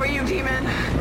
over you, demon.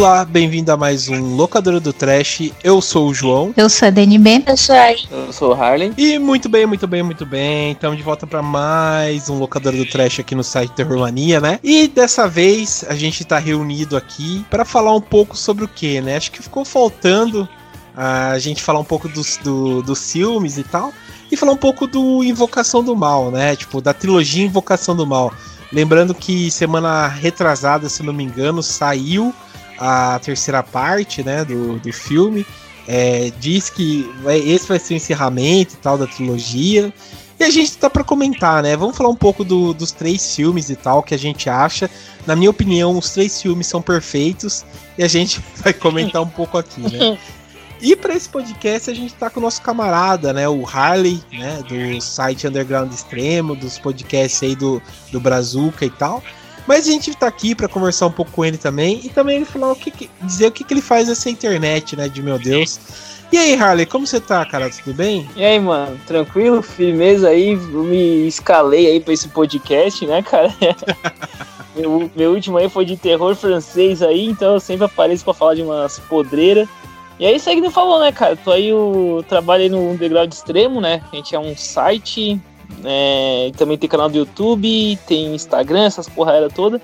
Olá, bem-vindo a mais um Locadora do Trash. Eu sou o João. Eu sou a DNB. Eu sou a Eu sou o Harley. E muito bem, muito bem, muito bem. Estamos de volta para mais um Locadora do Trash aqui no site Terrormania, né? E dessa vez a gente tá reunido aqui para falar um pouco sobre o que, né? Acho que ficou faltando a gente falar um pouco dos, do, dos filmes e tal. E falar um pouco do Invocação do Mal, né? Tipo, da trilogia Invocação do Mal. Lembrando que semana retrasada, se não me engano, saiu a terceira parte, né, do, do filme. É, diz que vai, esse vai ser o encerramento e tal da trilogia. E a gente tá para comentar, né? Vamos falar um pouco do, dos três filmes e tal que a gente acha. Na minha opinião, os três filmes são perfeitos e a gente vai comentar um pouco aqui, né? E para esse podcast a gente tá com o nosso camarada, né, o Harley, né, do site Underground Extremo, dos podcasts aí do, do Brazuca e tal. Mas a gente tá aqui para conversar um pouco com ele também e também ele falar o que, que dizer o que, que ele faz nessa internet, né, de meu Deus. E aí, Harley, como você tá, cara? Tudo bem? E aí, mano? Tranquilo? Firmeza aí? Eu me escalei aí pra esse podcast, né, cara? meu, meu último aí foi de terror francês aí, então eu sempre apareço pra falar de umas podreiras. E é aí que não falou, né, cara? Tô aí, o trabalho aí no Underground Extremo, né? A gente é um site, é, também tem canal do YouTube, tem Instagram, essas porra toda.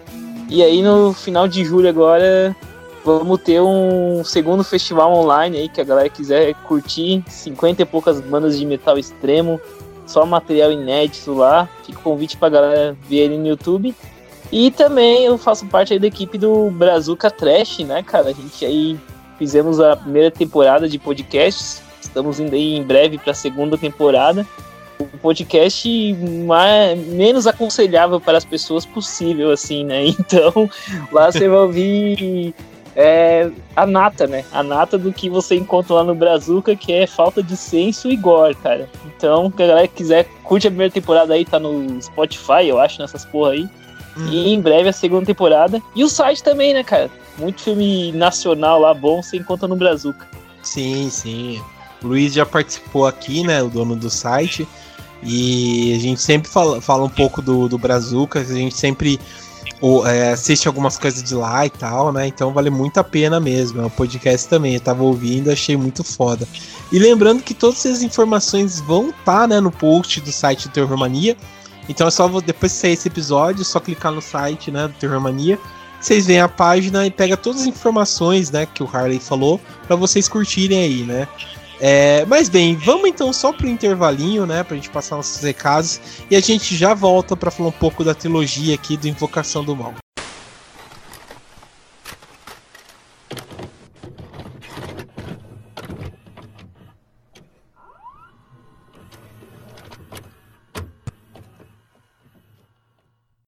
E aí no final de julho agora vamos ter um segundo festival online aí que a galera quiser curtir, 50 e poucas bandas de metal extremo, só material inédito lá. Fica o convite pra galera ver ele no YouTube. E também eu faço parte aí da equipe do Brazuca Trash, né, cara? A gente aí fizemos a primeira temporada de podcasts. Estamos indo aí em breve para a segunda temporada o podcast mais, menos aconselhável para as pessoas possível, assim, né? Então, lá você vai ouvir é, a nata, né? A nata do que você encontra lá no Brazuca, que é falta de senso e gore, cara. Então, se a galera quiser, curte a primeira temporada aí, tá no Spotify, eu acho, nessas porra aí. Hum. E em breve a segunda temporada. E o site também, né, cara? Muito filme nacional lá bom você encontra no Brazuca. Sim, sim. O Luiz já participou aqui, né? O dono do site. E a gente sempre fala, fala um pouco do, do Brazuca, a gente sempre ou, é, assiste algumas coisas de lá e tal, né? Então vale muito a pena mesmo. É um podcast também. Eu tava ouvindo, achei muito foda. E lembrando que todas essas informações vão estar tá, né, no post do site do Terror Mania. Então é só depois que sair esse episódio, é só clicar no site né, do Terror Mania. Vocês veem a página e pega todas as informações né, que o Harley falou para vocês curtirem aí, né? É, mas bem, vamos então só pro intervalinho, né, pra gente passar nossos recados e a gente já volta para falar um pouco da trilogia aqui do Invocação do Mal.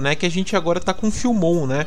né? Que a gente agora tá com Filmon, né?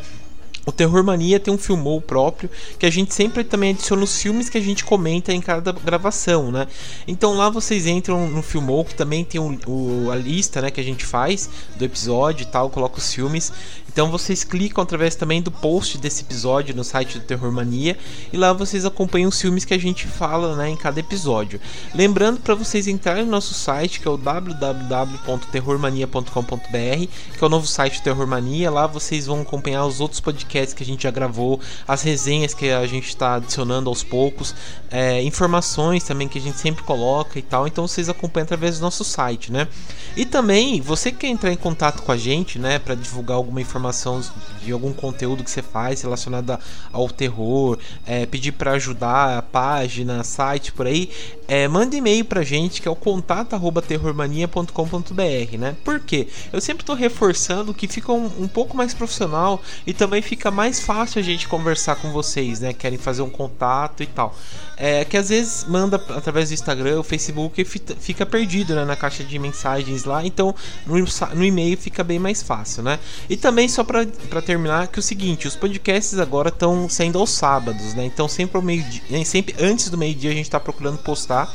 O Terror Mania tem um filmou próprio que a gente sempre também adiciona os filmes que a gente comenta em cada gravação, né? Então lá vocês entram no filmou que também tem o, o, a lista, né, que a gente faz do episódio e tal, coloca os filmes. Então vocês clicam através também do post desse episódio no site do Terror Mania e lá vocês acompanham os filmes que a gente fala, né, em cada episódio. Lembrando para vocês entrarem no nosso site que é o www.terrormania.com.br, que é o novo site do Terror Mania. Lá vocês vão acompanhar os outros podcasts que a gente já gravou, as resenhas que a gente está adicionando aos poucos, é, informações também que a gente sempre coloca e tal. Então vocês acompanham através do nosso site, né? E também você que quer entrar em contato com a gente, né, para divulgar alguma informação de algum conteúdo que você faz relacionado ao terror, é, pedir para ajudar a página, site por aí, é, manda e-mail pra gente que é o contato@terrormania.com.br, né? Por quê? Eu sempre tô reforçando que fica um, um, pouco mais profissional e também fica mais fácil a gente conversar com vocês, né? Querem fazer um contato e tal. É, que às vezes manda através do Instagram, o Facebook e fica perdido né, na caixa de mensagens lá, então no, no e-mail fica bem mais fácil, né? E também só para terminar que é o seguinte, os podcasts agora estão saindo aos sábados, né? Então sempre ao meio dia, sempre antes do meio dia a gente está procurando postar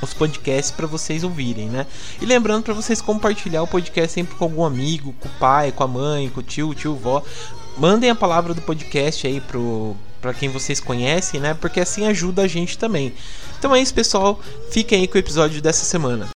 os podcasts para vocês ouvirem, né? E lembrando para vocês compartilhar o podcast sempre com algum amigo, com o pai, com a mãe, com o tio, tio, vó. Mandem a palavra do podcast aí pro para quem vocês conhecem, né? Porque assim ajuda a gente também. Então é isso, pessoal. Fiquem aí com o episódio dessa semana.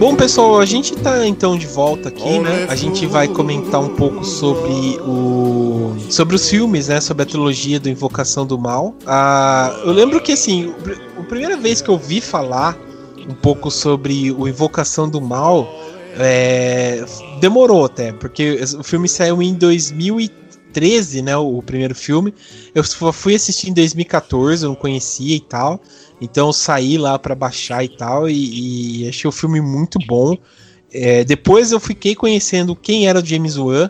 Bom, pessoal, a gente tá então de volta aqui, né? A gente vai comentar um pouco sobre o sobre os filmes, né? Sobre a trilogia do Invocação do Mal. Ah, eu lembro que assim, a primeira vez que eu vi falar um pouco sobre o Invocação do Mal é, demorou até, porque o filme saiu em 2013, né? O, o primeiro filme. Eu fui assistir em 2014, eu não conhecia e tal. Então eu saí lá para baixar e tal, e, e, achei o filme muito bom. É, depois eu fiquei conhecendo quem era o James Wan,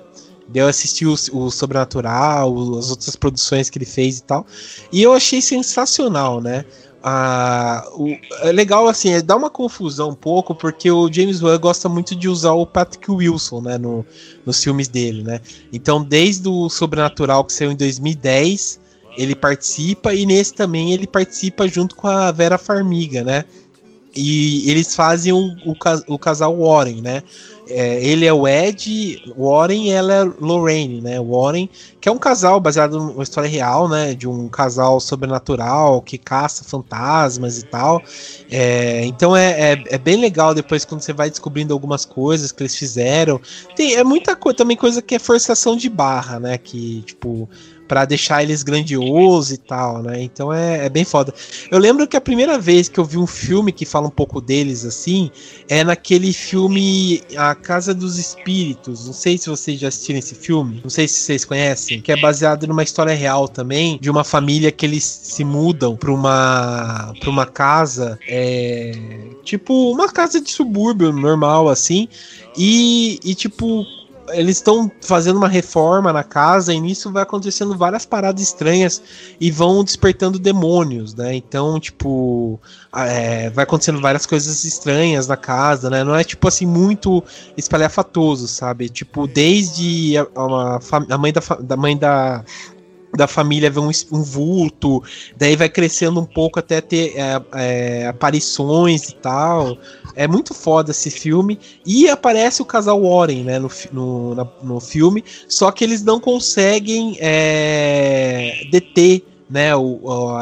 eu assisti o, o, Sobrenatural, as outras produções que ele fez e tal, e eu achei sensacional, né? Ah, o, é legal assim, é, dá uma confusão um pouco, porque o James Wan gosta muito de usar o Patrick Wilson, né, no, nos filmes dele, né? Então, desde o Sobrenatural que saiu em 2010 ele participa e nesse também ele participa junto com a Vera Farmiga, né? E eles fazem o, o, o casal Warren, né? É, ele é o Ed Warren e ela é Lorraine, né? Warren, que é um casal baseado numa história real, né? De um casal sobrenatural que caça fantasmas e tal. É, então é, é, é, bem legal depois quando você vai descobrindo algumas coisas que eles fizeram. Tem, é muita coisa, também coisa que é forçação de barra, né? Que, tipo, para deixar eles grandiosos e tal, né? Então é, é, bem foda. Eu lembro que a primeira vez que eu vi um filme que fala um pouco deles assim é naquele filme A Casa dos Espíritos. Não sei se vocês já assistiram esse filme, não sei se vocês conhecem, que é baseado numa história real também de uma família que eles se mudam para uma para uma casa, é, tipo uma casa de subúrbio normal assim. E, e tipo, eles estão fazendo uma reforma na casa e nisso vai acontecendo várias paradas estranhas e vão despertando demônios, né? Então, tipo, é, vai acontecendo várias coisas estranhas na casa, né? Não é tipo assim muito espalhafatoso, sabe? Tipo, desde a, a, a mãe da, da mãe da da família ver um, um, vulto, daí vai crescendo um pouco até ter é, é, aparições e tal. É muito foda esse filme. E aparece o casal Warren, né, no, no, na, no filme, só que eles não conseguem é, deter né, o, o,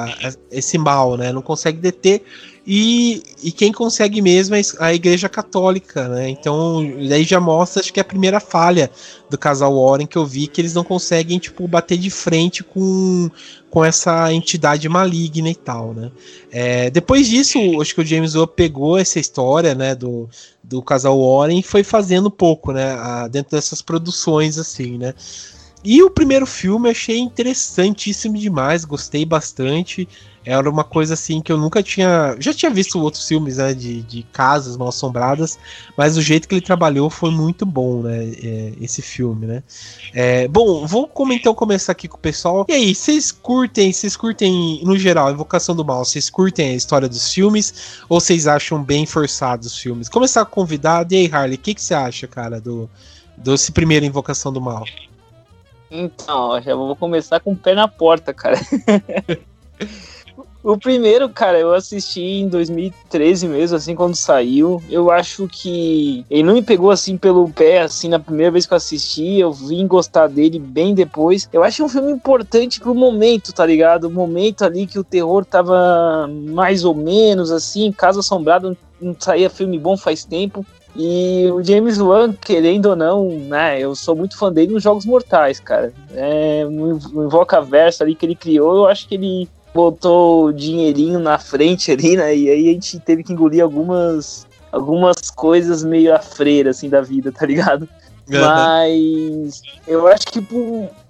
esse mal, né? Não consegue deter. E, e quem consegue mesmo é a Igreja Católica, né? Então, daí já mostra, acho que é a primeira falha do casal Warren que eu vi, que eles não conseguem, tipo, bater de frente com, com essa entidade maligna e tal, né? É, depois disso, acho que o James Wan pegou essa história, né, do, do casal Warren e foi fazendo pouco, né, a, dentro dessas produções, assim, né? E o primeiro filme eu achei interessantíssimo demais, gostei bastante. Era uma coisa assim que eu nunca tinha. Já tinha visto outros filmes né, de, de casas mal assombradas, mas o jeito que ele trabalhou foi muito bom, né? É, esse filme, né? É, bom, vou então começar aqui com o pessoal. E aí, vocês curtem, vocês curtem, no geral, Invocação do Mal, vocês curtem a história dos filmes ou vocês acham bem forçados os filmes? Começar com o convidado, e aí, Harley, o que, que você acha, cara, do, desse primeiro Invocação do Mal? Então, já vou começar com o pé na porta, cara. O primeiro, cara, eu assisti em 2013 mesmo, assim, quando saiu. Eu acho que ele não me pegou assim pelo pé, assim, na primeira vez que eu assisti. Eu vim gostar dele bem depois. Eu acho um filme importante pro momento, tá ligado? O momento ali que o terror tava mais ou menos assim, Casa Assombrada não saía filme bom faz tempo. E o James Wan, querendo ou não, né, eu sou muito fã dele nos Jogos Mortais, cara. É, no Invoca Verso ali que ele criou, eu acho que ele botou o dinheirinho na frente ali, né? E aí a gente teve que engolir algumas, algumas coisas meio a freira, assim, da vida, tá ligado? Uhum. Mas eu acho que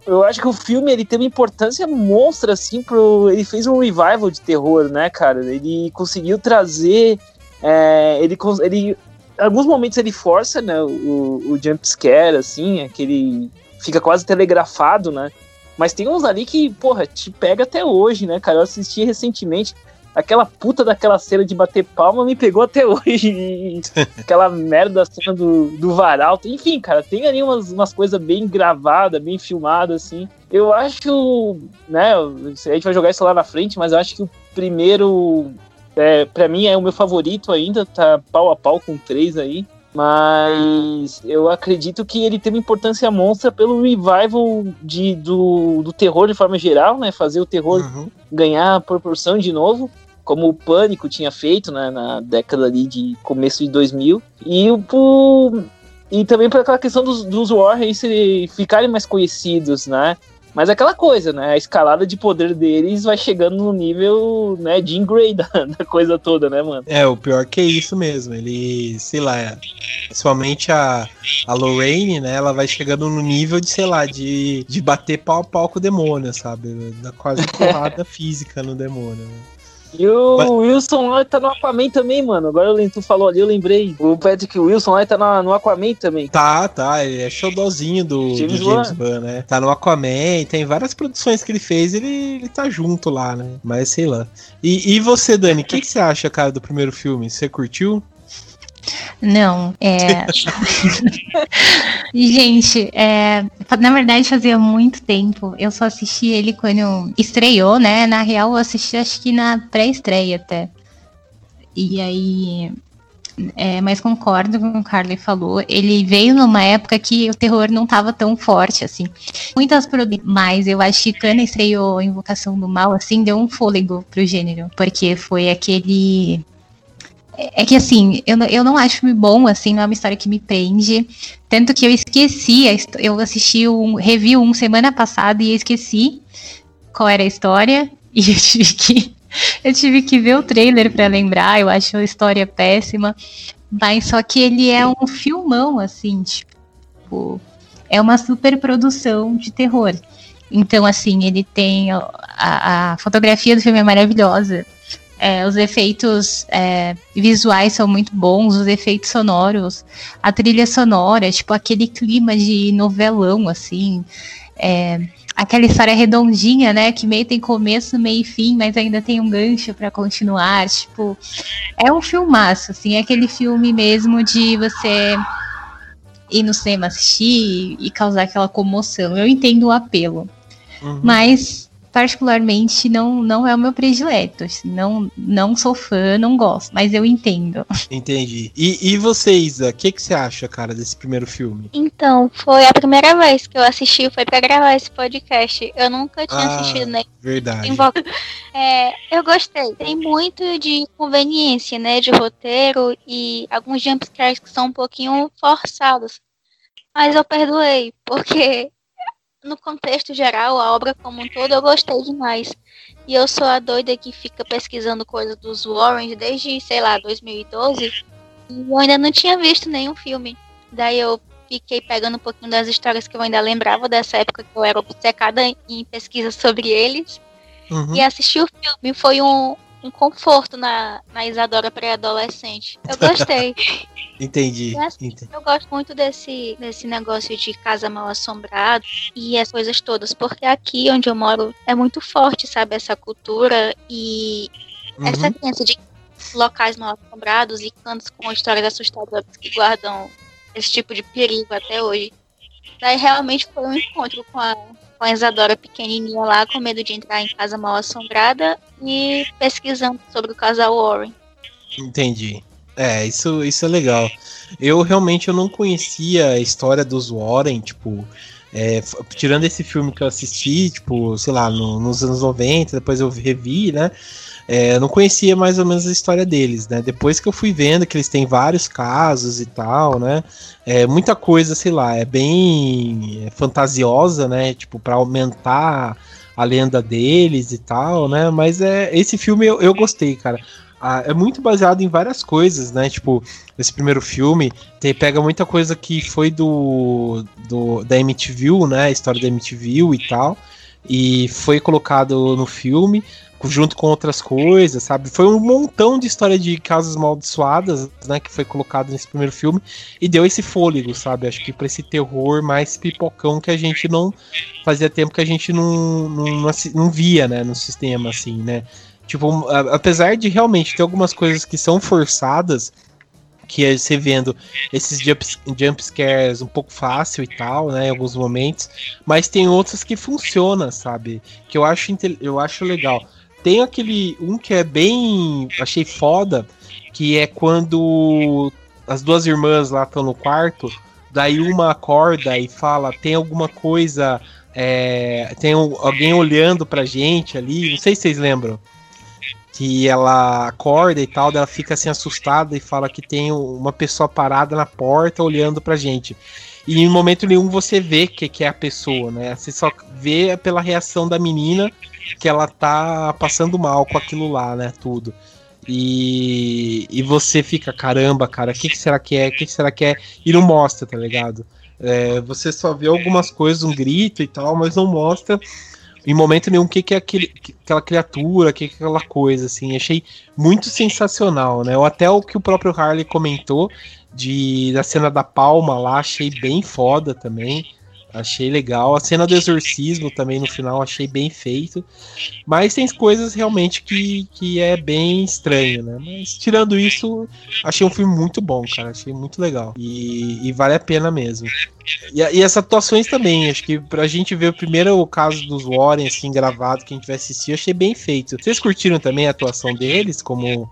eu acho que o filme ele tem uma importância monstra assim pro ele fez um revival de terror, né, cara? Ele conseguiu trazer é, ele ele em alguns momentos ele força, né, o, o jump scare assim, aquele fica quase telegrafado, né? Mas tem uns ali que, porra, te pega até hoje, né, cara? Eu assisti recentemente. Aquela puta daquela cena de bater palma me pegou até hoje. Aquela merda cena do, do varal. Enfim, cara, tem ali umas, umas coisas bem gravadas, bem filmadas, assim. Eu acho, né, a gente vai jogar isso lá na frente, mas eu acho que o primeiro, é, para mim, é o meu favorito ainda, tá pau a pau com três aí. Mas eu acredito que ele tem uma importância monstra pelo revival de, do, do terror de forma geral, né? Fazer o terror uhum. ganhar proporção de novo, como o Pânico tinha feito né, na década ali de começo de 2000. E o, e também para aquela questão dos, dos Warriors ficarem mais conhecidos, né? Mas é aquela coisa, né? A escalada de poder deles vai chegando no nível, né, Jean Grey da, da coisa toda, né, mano? É, o pior que é isso mesmo. Ele, sei lá, principalmente a, a Lorraine, né? Ela vai chegando no nível de, sei lá, de, de bater pau a pau com o demônio, sabe? Dá quase porrada física no demônio. Né? E o Mas... Wilson lá tá no Aquaman também, mano. Agora tu falou ali, eu lembrei. O Patrick Wilson lá tá no, no Aquaman também. Tá, tá. Ele é showdozinho do James, do James Wan, né? Tá no Aquaman, tem várias produções que ele fez, ele, ele tá junto lá, né? Mas sei lá. E, e você, Dani, o que, que você acha, cara, do primeiro filme? Você curtiu? Não, é. Gente, é... na verdade fazia muito tempo. Eu só assisti ele quando estreou, né? Na real, eu assisti acho que na pré-estreia até. E aí. É, mas concordo com o que o Carly falou. Ele veio numa época que o terror não estava tão forte, assim. Muitas mas eu acho que quando estreou Invocação do Mal, assim, deu um fôlego pro gênero. Porque foi aquele é que assim, eu, eu não acho filme bom, assim, não é uma história que me prende. Tanto que eu esqueci, eu assisti um, revi um semana passada e esqueci qual era a história. E eu tive que, eu tive que ver o trailer para lembrar, eu acho a história péssima. Mas só que ele é um filmão, assim, tipo. É uma super produção de terror. Então, assim, ele tem. A, a fotografia do filme é maravilhosa. É, os efeitos é, visuais são muito bons, os efeitos sonoros, a trilha sonora, tipo aquele clima de novelão, assim. É, aquela história redondinha, né? Que meio tem começo, meio e fim, mas ainda tem um gancho para continuar. Tipo, é um filmaço, assim, é aquele filme mesmo de você ir no cinema assistir e causar aquela comoção. Eu entendo o apelo. Uhum. Mas particularmente não, não é o meu predileto. Assim, não, não sou fã, não gosto, mas eu entendo. Entendi. E, e você, Isa, o que, que você acha, cara, desse primeiro filme? Então, foi a primeira vez que eu assisti, foi para gravar esse podcast. Eu nunca tinha Ah, assistido nem Verdade. É, eu gostei. Tem muito de conveniência, né? De roteiro e alguns jumpscares que são um pouquinho forçados. Mas eu perdoei, porque no contexto geral, a obra como um todo, eu gostei demais. E eu sou a doida que fica pesquisando coisas dos Warren desde, sei lá, 2012. E eu ainda não tinha visto nenhum filme. Daí eu fiquei pegando um pouquinho das histórias que eu ainda lembrava dessa época que eu era obcecada em pesquisa sobre eles. Uhum. E assistir o filme foi um, um conforto na, na Isadora pré-adolescente. Eu gostei. Entendi. Eu acho- Entendi. Eu gosto muito desse, desse negócio de casa mal assombrada e as coisas todas, porque aqui onde eu moro é muito forte, sabe, essa cultura e essa Uhum. crença de locais mal assombrados e cantos com histórias assustadoras que guardam esse tipo de perigo até hoje. Daí realmente foi um encontro com a, com a Isadora pequenininha lá, com medo de entrar em casa mal assombrada e pesquisando sobre o casal Warren. Entendi. É, isso, isso é legal. Eu realmente eu não conhecia a história dos Warren, tipo, é, tirando esse filme que eu assisti, tipo, sei lá, no- nos anos 90, depois eu revi, né? É, eu não conhecia mais ou menos a história deles, né? Depois que eu fui vendo que eles têm vários casos e tal, né? É, muita coisa, sei lá, é bem é, fantasiosa, né? Tipo, pra aumentar a lenda deles e tal, né? Mas é esse filme eu, eu gostei, cara. Ah, é muito baseado em várias coisas, né? Tipo, esse primeiro filme tem, pega muita coisa que foi do, do da MTV, né? A história da MTV e tal. E foi colocado no filme junto com outras coisas, sabe? Foi um montão de história de casas amaldiçoadas, né? Que foi colocado nesse primeiro filme e deu esse fôlego, sabe? Acho que pra esse terror mais pipocão que a gente não fazia tempo que a gente não, não, não, não via, né? No sistema, assim, né? Tipo, apesar de realmente ter algumas coisas que são forçadas, que é você vendo esses jumps, jump um pouco fácil e tal, né, em alguns momentos, mas tem outras que funcionam, sabe? Que eu acho, eu acho legal. Tem aquele um que é bem, achei foda, que é quando as duas irmãs lá estão no quarto, daí uma acorda e fala, tem alguma coisa, é, tem alguém olhando pra gente ali, não sei se vocês lembram que ela acorda e tal, ela fica assim assustada e fala que tem uma pessoa parada na porta olhando pra gente. E em momento nenhum você vê que, que é a pessoa, né? Você só vê pela reação da menina que ela tá passando mal com aquilo lá, né? Tudo. E, e você fica, caramba, cara, o que, que será que é? O que, que será que é? E não mostra, tá ligado? É, você só vê algumas coisas, um grito e tal, mas não mostra em momento nenhum o que, que é aquele, que- aquela criatura, o que, que é aquela coisa, assim. Achei muito sensacional, né? Ou até o que o próprio Harley comentou de, da cena da palma lá, achei bem foda também. Achei legal. A cena do exorcismo também no final achei bem feito. Mas tem coisas realmente que, que é bem estranho, né? Mas tirando isso, achei um filme muito bom, cara. Achei muito legal. E, e vale a pena mesmo. E, e as atuações também, acho que pra gente ver o primeiro caso dos Warren, assim, gravado, que a gente vai assistir, achei bem feito. Vocês curtiram também a atuação deles, como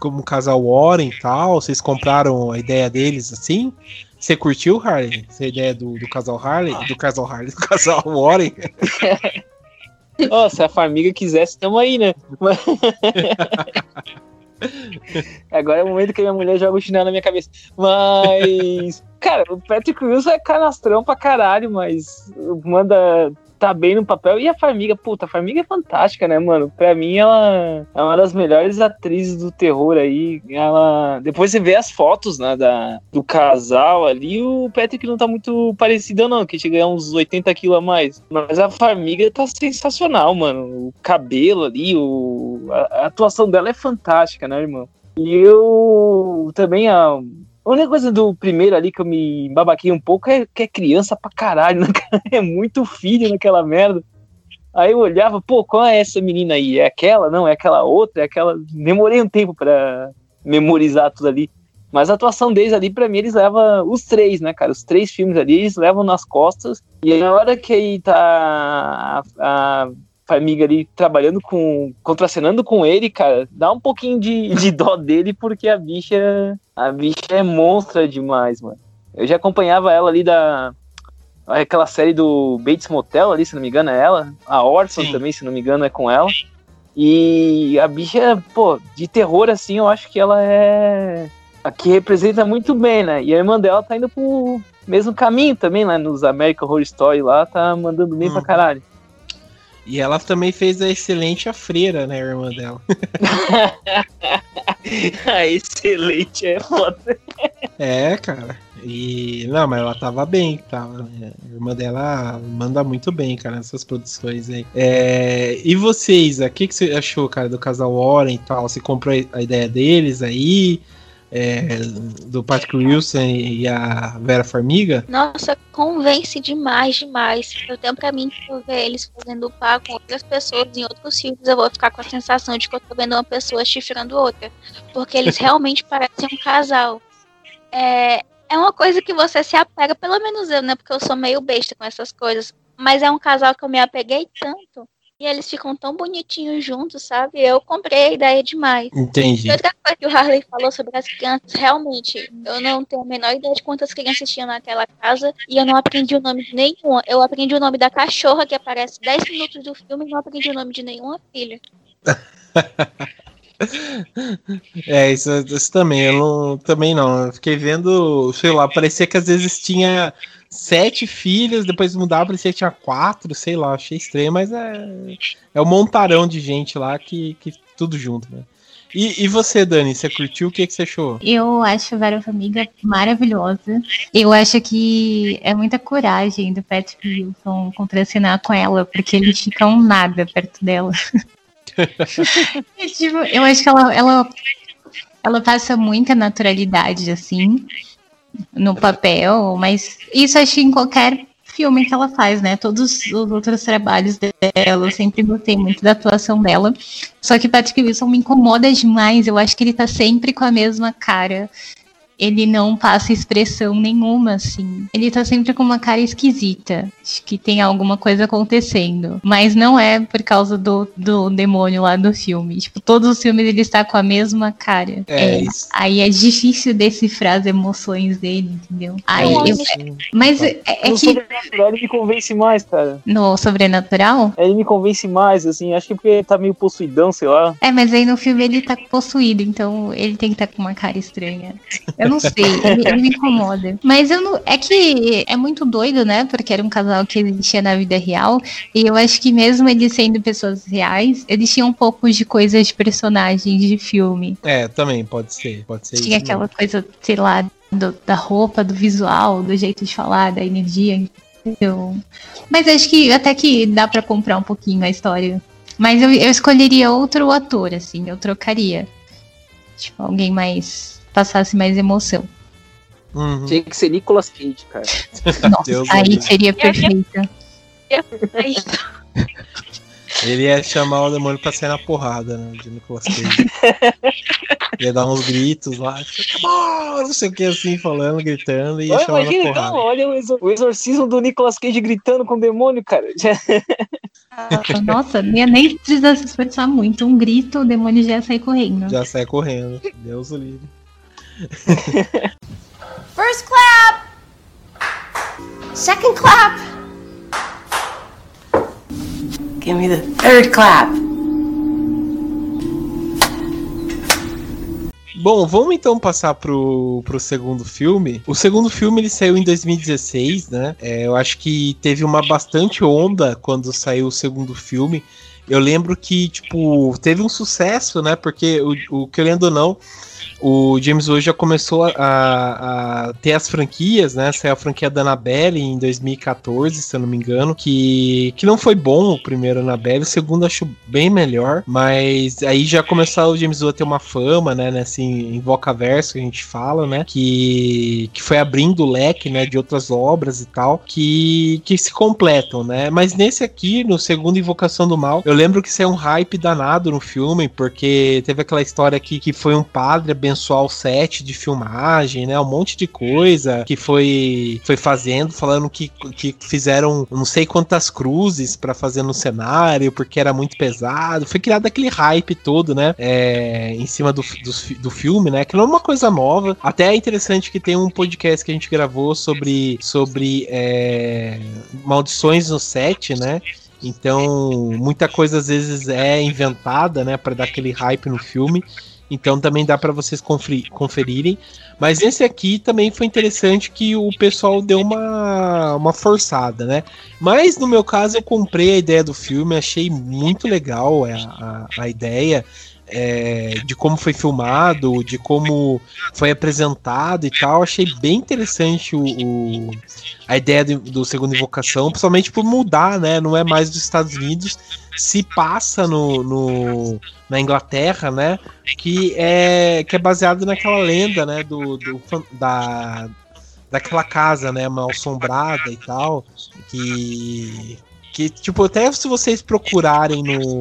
como casal Warren e tal? Vocês compraram a ideia deles, assim? Você curtiu, Harley? Essa ideia do, do casal Harley? Do casal Harley, do casal Warren? Ó, se a família quisesse, tamo aí, né? Agora é o momento que a minha mulher joga o chinelo na minha cabeça. Mas, cara, o Patrick Wilson é canastrão pra caralho, mas manda. Tá bem no papel. E a Farmiga, puta, a Farmiga é fantástica, né, mano? Pra mim, ela é uma das melhores atrizes do terror aí. Ela. Depois você vê as fotos, né, da, do casal ali. O Patrick não tá muito parecido, não, que chega a uns 80 quilos a mais. Mas a Farmiga tá sensacional, mano. O cabelo ali, o... a, a atuação dela é fantástica, né, irmão? E eu também, a, a única coisa do primeiro ali que eu me babaquei um pouco é que é criança pra caralho, né? É muito filho naquela merda. Aí eu olhava, pô, qual é essa menina aí? É aquela? Não, é aquela outra? É aquela. Demorei um tempo pra memorizar tudo ali. Mas a atuação deles ali, pra mim, eles levam os três, né, cara? Os três filmes ali, eles levam nas costas. E aí, na hora que aí tá a, a Farmiga ali trabalhando com. contracenando com ele, cara, dá um pouquinho de, de dó dele, porque a bicha. A bicha é monstra demais, mano. Eu já acompanhava ela ali da. Aquela série do Bates Motel ali, se não me engano, é ela. A Orson Sim. também, se não me engano, é com ela. E a bicha, pô, de terror assim, eu acho que ela é. A que representa muito bem, né? E a irmã dela tá indo pro mesmo caminho também, lá nos American Horror Story lá, tá mandando bem pra Uhum. caralho. E ela também fez a excelente A Freira, né, a irmã dela. Ah, excelente, é foda. É, cara. E. Não, mas ela tava bem, tava. né? A irmã dela manda muito bem, cara, nessas produções aí. É, E você, Isa, o que, que você achou, cara, do casal Warren e tal? Você comprou a ideia deles aí? É, do Patrick Wilson e a Vera Farmiga? Nossa, convence demais, demais. Eu tenho pra mim que eu ver eles fazendo par com outras pessoas em outros filmes, eu vou ficar com a sensação de que eu tô vendo uma pessoa chifrando outra. Porque eles realmente parecem um casal. É, é uma coisa que você se apega, pelo menos eu, né? Porque eu sou meio besta com essas coisas. Mas é um casal que eu me apeguei tanto. E eles ficam tão bonitinhos juntos, sabe? Eu comprei a ideia demais. Entendi. E outra coisa que o Harley falou sobre as crianças, realmente, eu não tenho a menor ideia de quantas crianças tinham naquela casa e eu não aprendi o nome de nenhuma. Eu aprendi o nome da cachorra que aparece 10 minutos do filme e não aprendi o nome de nenhuma filha. É, isso, isso também, eu não, também não. Eu fiquei vendo, sei lá, parecia que às vezes tinha sete filhos, depois mudava, parecia que tinha quatro, sei lá, achei estranho, mas é, é um montarão de gente lá que, que tudo junto, né? E, e você, Dani, você curtiu? O que, que você achou? Eu acho Vera Família maravilhosa. Eu acho que é muita coragem do Patrick Wilson contracenar com ela, porque eles ficam nada perto dela. Tipo, eu acho que ela, ela, ela passa muita naturalidade, assim, no papel, mas isso acho que em qualquer filme que ela faz, né? Todos os outros trabalhos dela, eu sempre gostei muito da atuação dela. Só que Patrick Wilson me incomoda demais. Eu acho que ele tá sempre com a mesma cara. Ele não passa expressão nenhuma, assim. Ele tá sempre com uma cara esquisita. Acho que tem alguma coisa acontecendo. Mas não é por causa do, do demônio lá do filme. Tipo, todos os filmes ele está com a mesma cara. É, É, isso. Aí é difícil decifrar as emoções dele, entendeu? Aí eu- mas- é, é no que sobrenatural ele me convence mais, cara. no sobrenatural. Ele me convence mais, assim, acho que porque ele tá meio possuidão, sei lá. É, mas aí no filme ele tá possuído, então ele tem que estar com uma cara estranha. Eu não sei, ele, ele me incomoda. Mas eu não. É que é muito doido, né? Porque era um casal que existia na vida real. E eu acho que mesmo eles sendo pessoas reais, eles tinham um pouco de coisas de personagens de filme. É, também, pode ser, pode ser Tinha aquela coisa, sei lá, do- da roupa, do visual, do jeito de falar, da energia. Entendeu? Mas acho que até que dá pra comprar um pouquinho a história. Mas eu, eu escolheria outro ator, assim, eu trocaria. Tipo, alguém mais. Passasse mais emoção. Uhum. Tinha que ser Nicolas Cage, cara. Nossa, Deus aí Deus. seria perfeita. Ele ia chamar o demônio pra sair na porrada, né? De Nicolas Cage. ia dar uns gritos lá, "Acabou!" não sei o que assim, falando, gritando, e ia Olha, chamar na imagina, então, porrada. olha o, exor- o exorcismo do Nicolas Cage gritando com o demônio, cara. Nossa, nem, nem precisa se esforçar muito. Um grito, o demônio já ia sair correndo. Já sai correndo. Deus o livre. First clap. Second clap. Give me the third clap. Bom, vamos então passar pro, pro segundo filme. O segundo filme ele saiu em 2016, né? É, eu acho que teve uma bastante onda quando saiu o segundo filme. Eu lembro que, tipo, teve um sucesso, né? Porque o, o querendo ou não, o James Wan já começou a, a ter as franquias, né? Saiu a franquia da Annabelle em 2014, se eu não me engano, que, que não foi bom o primeiro Annabelle, o segundo acho bem melhor, mas aí já começou o James Wan a ter uma fama, né? Nesse invocaverso que a gente fala, né? Que, que foi abrindo o leque, né? De outras obras e tal, que, que se completam, né? Mas nesse aqui, no segundo Invocação do Mal, eu lembro que isso é um hype danado no filme, porque teve aquela história aqui que foi um padre abençoar o set de filmagem, né? Um monte de coisa que foi, foi fazendo, falando que, que fizeram não sei quantas cruzes para fazer no cenário, porque era muito pesado. Foi criado aquele hype todo, né? É, em cima do, do, do filme, né? Que não é uma coisa nova. Até é interessante que tem um podcast que a gente gravou sobre, sobre é, maldições no set, né? Então, muita coisa às vezes é inventada, né, para dar aquele hype no filme. Então também dá para vocês conferirem. Mas esse aqui também foi interessante que o pessoal deu uma, uma forçada, né? Mas no meu caso eu comprei a ideia do filme, achei muito legal a, a, a ideia é, de como foi filmado, de como foi apresentado e tal. Achei bem interessante o, o a ideia do, do Segunda Invocação, principalmente por mudar, né? Não é mais dos Estados Unidos, se passa no, no na Inglaterra, né? Que é, que é baseado naquela lenda, né? Do, do da, daquela casa, né? Mal assombrada e tal. Que, que, tipo, até se vocês procurarem no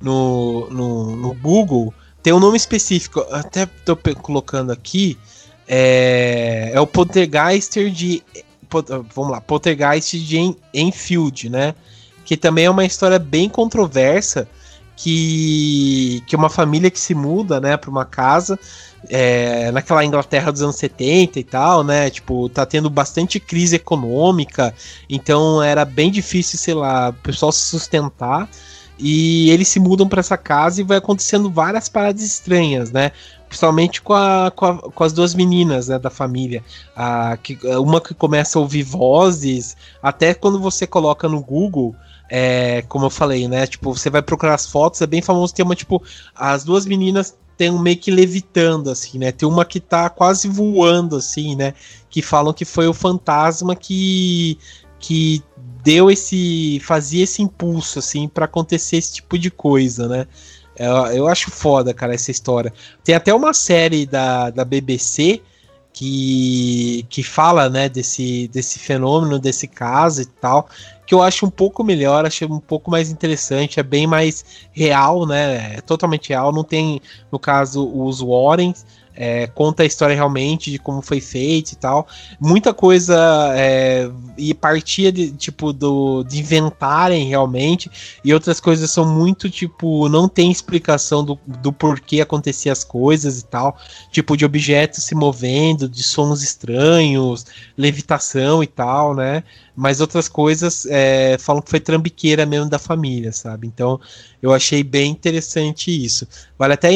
no, no, no Google, tem um nome específico, até tô colocando aqui, é, é o Poltergeister de. Vamos lá, Poltergeist de Enfield, né? Que também é uma história bem controversa. Que, que uma família que se muda, né, para uma casa é, naquela Inglaterra dos anos 70 e tal, né? Tipo, tá tendo bastante crise econômica, então era bem difícil, sei lá, o pessoal se sustentar. E eles se mudam para essa casa e vai acontecendo várias paradas estranhas, né? Principalmente com, a, com, a, com, as duas meninas né, da família. A, que, uma que começa a ouvir vozes, até quando você coloca no Google, é, como eu falei, né? Tipo, você vai procurar as fotos, é bem famoso, tem uma, tipo, as duas meninas tem um meio que levitando, assim, né? Tem uma que tá quase voando, assim, né? Que falam que foi o fantasma que que deu esse fazia esse impulso assim para acontecer esse tipo de coisa, né? Eu, eu, acho foda, cara, essa história. Tem até uma série da, da BBC que, que fala, né, desse, desse fenômeno, desse caso e tal, que eu acho um pouco melhor, acho um pouco mais interessante, é bem mais real, né, é totalmente real, não tem, no caso, os Warrens, é, conta a história realmente de como foi feito e tal. Muita coisa é, e partia de tipo do de inventarem realmente e outras coisas são muito tipo não tem explicação do, do porquê acontecia as coisas e tal, tipo de objetos se movendo, de sons estranhos, levitação e tal, né? Mas outras coisas é, falam que foi trambiqueira mesmo da família, sabe? Então eu achei bem interessante isso. Vale até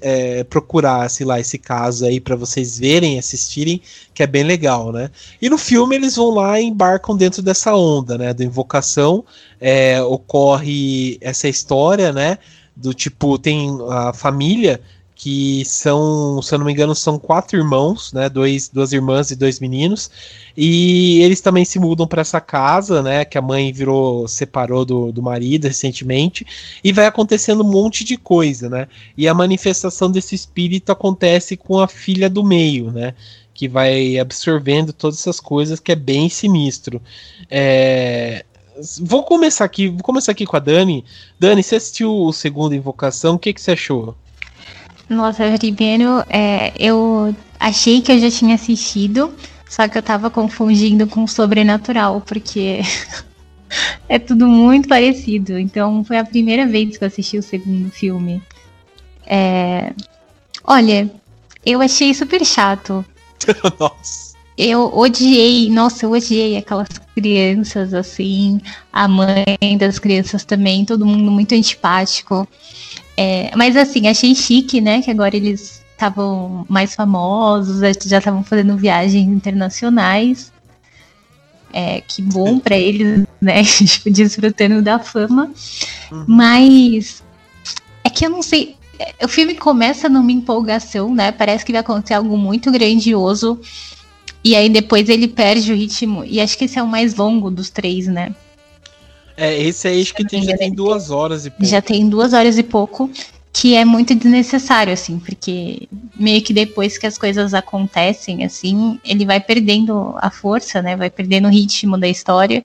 é, procurar, sei lá, esse caso aí para vocês verem, assistirem, que é bem legal, né? E no filme eles vão lá e embarcam dentro dessa onda, né? Da invocação, é, ocorre essa história, né? Do tipo, tem a família que são, se eu não me engano, são quatro irmãos, né? Dois, duas irmãs e dois meninos. E eles também se mudam para essa casa, né? Que a mãe virou, separou do, do marido recentemente. E vai acontecendo um monte de coisa, né? E a manifestação desse espírito acontece com a filha do meio, né? Que vai absorvendo todas essas coisas, que é bem sinistro. É, vou começar aqui, vou começar aqui com a Dani. Dani, você assistiu o segundo Invocação? O que, que você achou? Nossa, primeiro, é, eu achei que eu já tinha assistido, só que eu tava confundindo com Sobrenatural, porque é tudo muito parecido. Então, foi a primeira vez que eu assisti o segundo filme. É... Olha, eu achei super chato. Nossa. Eu odiei, nossa, eu odiei aquelas crianças assim, a mãe das crianças também, todo mundo muito antipático. É, mas assim, achei chique, né? Que agora eles estavam mais famosos, já estavam fazendo viagens internacionais. É, que bom para eles, né? tipo, desfrutando da fama. Uhum. Mas é que eu não sei. O filme começa numa empolgação, né? Parece que vai acontecer algo muito grandioso. E aí depois ele perde o ritmo. E acho que esse é o mais longo dos três, né? É, esse aí acho que tem, já tem duas horas e pouco. Já tem duas horas e pouco, que é muito desnecessário, assim, porque meio que depois que as coisas acontecem, assim, ele vai perdendo a força, né? Vai perdendo o ritmo da história.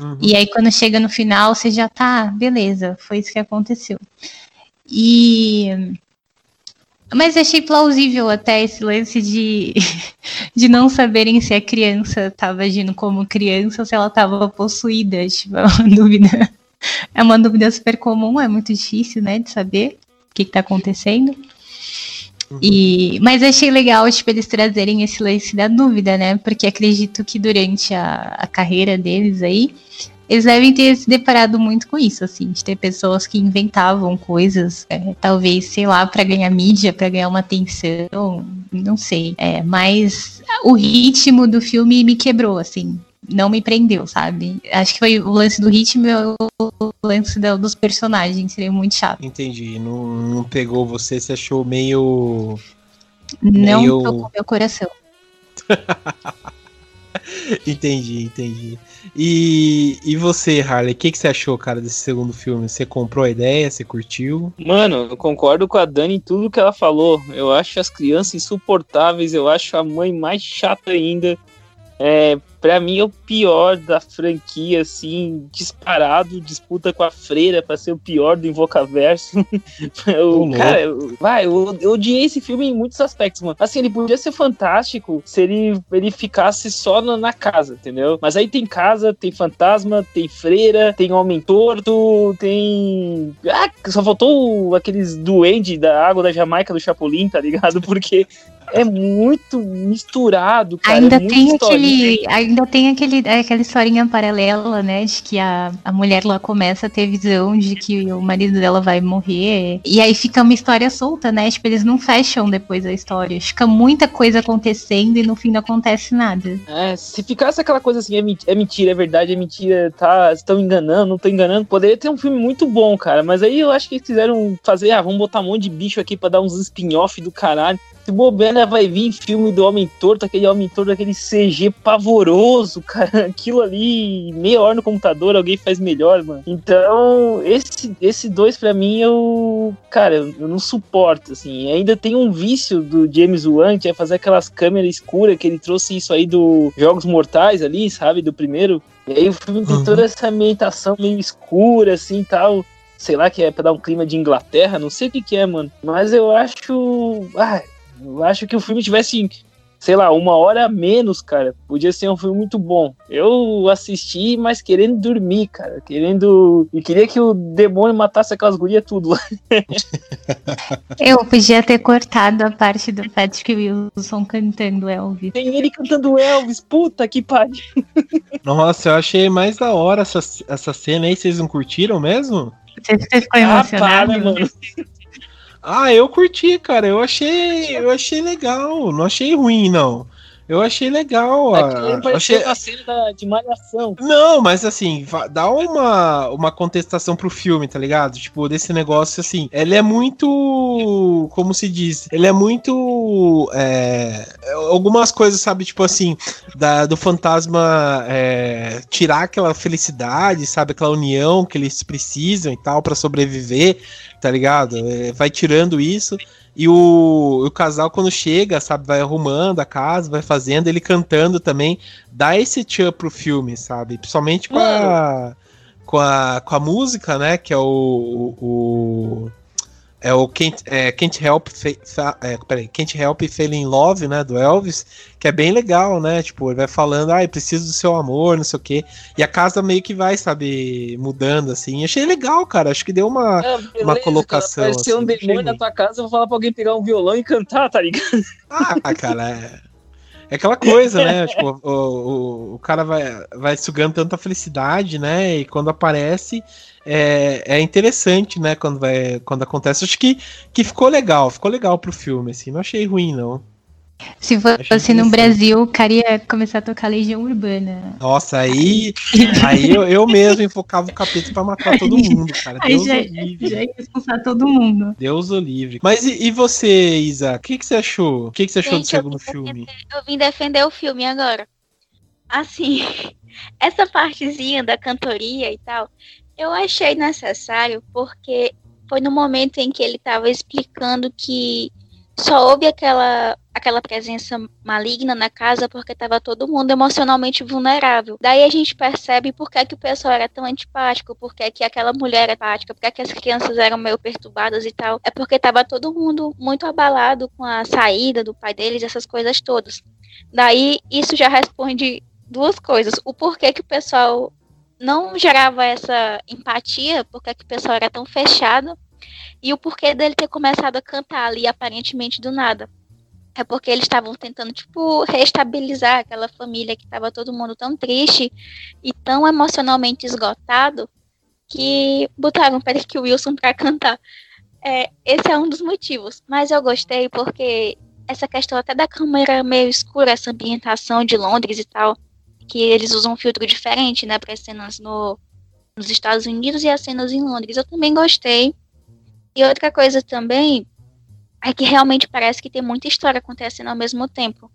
Uhum. E aí, quando chega no final, você já tá, beleza, foi isso que aconteceu. E. Mas achei plausível até esse lance de, de não saberem se a criança estava agindo como criança ou se ela estava possuída. Tipo, é uma dúvida. É uma dúvida super comum, é muito difícil, né, de saber o que, está acontecendo. E, mas achei legal, tipo, eles trazerem esse lance da dúvida, né? Porque acredito que durante a, a carreira deles aí, eles devem ter se deparado muito com isso, assim, de ter pessoas que inventavam coisas, é, talvez, sei lá, para ganhar mídia, para ganhar uma atenção, não sei. É, mas o ritmo do filme me quebrou, assim não me prendeu, sabe? Acho que foi o lance do ritmo e o lance do, dos personagens, seria muito chato. Entendi. Não, não pegou você, você achou meio. Não meio... tocou meu coração. entendi, entendi. E, e você, Harley, o que, que você achou, cara, desse segundo filme? Você comprou a ideia? Você curtiu? Mano, eu concordo com a Dani em tudo que ela falou. Eu acho as crianças insuportáveis, eu acho a mãe mais chata ainda. É, para mim é o pior da franquia, assim, disparado, disputa com a freira para ser o pior do Invocaverso. eu, cara, eu, vai, eu, eu odiei esse filme em muitos aspectos, mano. Assim, ele podia ser fantástico se ele, ele ficasse só na, na casa, entendeu? Mas aí tem casa, tem fantasma, tem freira, tem homem torto, tem. Ah, só faltou aqueles duende da água da Jamaica do Chapolin, tá ligado? Porque é muito misturado, cara. Ainda é tem aquele, ainda tem aquele, aquela historinha paralela, né, de que a, a mulher lá começa a ter visão de que o marido dela vai morrer. E aí fica uma história solta, né? Tipo, eles não fecham depois a história. Fica muita coisa acontecendo e no fim não acontece nada. É, se ficasse aquela coisa assim, é, é mentira, é verdade, é mentira, tá, estão enganando, não estão enganando, poderia ter um filme muito bom, cara. Mas aí eu acho que eles quiseram fazer, ah, vamos botar um monte de bicho aqui para dar uns spin-off do caralho. Se bobeira vai vir filme do Homem Torto, aquele Homem Torto, aquele CG pavoroso, cara. Aquilo ali, meia hora no computador, alguém faz melhor, mano. Então, esse, esse dois pra mim, eu. Cara, eu, eu não suporto, assim. Ainda tem um vício do James Wan, que é fazer aquelas câmeras escuras, que ele trouxe isso aí do Jogos Mortais ali, sabe? Do primeiro. E aí o filme tem toda essa ambientação meio escura, assim tal sei lá, que é pra dar um clima de Inglaterra, não sei o que que é, mano. Mas eu acho. Ah, eu acho que o filme tivesse, sei lá, uma hora a menos, cara. Podia ser um filme muito bom. Eu assisti, mas querendo dormir, cara. Querendo. E queria que o demônio matasse aquelas gurias tudo lá. Eu podia ter cortado a parte do Patrick Wilson cantando Elvis. Tem ele cantando Elvis, puta que pariu. Nossa, eu achei mais da hora essa, essa cena aí. Vocês não curtiram mesmo? Você ficou emocionado? Ah, para, mano. Ah, eu curti, cara. Eu achei, eu achei legal. Não achei ruim, não. Eu achei legal. É que achei a cena de malhação. Não, mas assim, dá uma, uma contestação pro filme, tá ligado? Tipo, desse negócio assim. Ele é muito. Como se diz? Ele é muito. É, algumas coisas, sabe? Tipo assim, da, do fantasma é, tirar aquela felicidade, sabe? Aquela união que eles precisam e tal para sobreviver tá ligado? É, vai tirando isso. E o, o, casal, quando chega, sabe, vai arrumando a casa, vai fazendo, ele cantando também, dá esse tchan pro filme, sabe? Principalmente com a, com a, com a música, né? Que é o, o, é o Can't, é, Can't Help é, peraí, Can't Help Feeling Love, né, do Elvis, que é bem legal, né, tipo, ele vai falando, ah, preciso do seu amor, não sei o quê, e a casa meio que vai, sabe, mudando, assim, achei legal, cara, acho que deu uma, é, beleza, uma colocação, cara, assim, um demônio na tua casa, eu vou falar pra alguém pegar um violão e cantar, tá ligado? Ah, cara, é... É aquela coisa, né? tipo, o, o, o cara vai, vai sugando tanta felicidade, né? E quando aparece, é, é interessante, né? Quando, vai, quando acontece. Acho que, que ficou legal, ficou legal pro filme, assim. Não achei ruim, não. Se fosse no Brasil, o cara ia começar a tocar Legião Urbana. Nossa, aí, aí eu, eu mesmo enfocava o capeta pra matar todo mundo, cara. Deus aí já, o livre. Já ia expulsar todo mundo. Deus o livre. Mas e, e você, Isa? O que, que você achou? O que, que você achou Gente, do segundo eu filme? Defender, eu vim defender o filme agora. Assim, essa partezinha da cantoria e tal, eu achei necessário porque foi no momento em que ele estava explicando que só houve aquela aquela presença maligna na casa porque estava todo mundo emocionalmente vulnerável. Daí a gente percebe por que, que o pessoal era tão antipático, por que, que aquela mulher era antipática, por que, que as crianças eram meio perturbadas e tal. É porque estava todo mundo muito abalado com a saída do pai deles, essas coisas todas. Daí isso já responde duas coisas. O porquê que o pessoal não gerava essa empatia, porque que o pessoal era tão fechado, e o porquê dele ter começado a cantar ali aparentemente do nada. É porque eles estavam tentando, tipo, reestabilizar aquela família que estava todo mundo tão triste e tão emocionalmente esgotado que botaram para que o Wilson para cantar. É, esse é um dos motivos. Mas eu gostei porque essa questão até da câmera meio escura, essa ambientação de Londres e tal, que eles usam um filtro diferente, né, para as cenas no, nos Estados Unidos e as cenas em Londres. Eu também gostei. E outra coisa também é que realmente parece que tem muita história acontecendo ao mesmo tempo.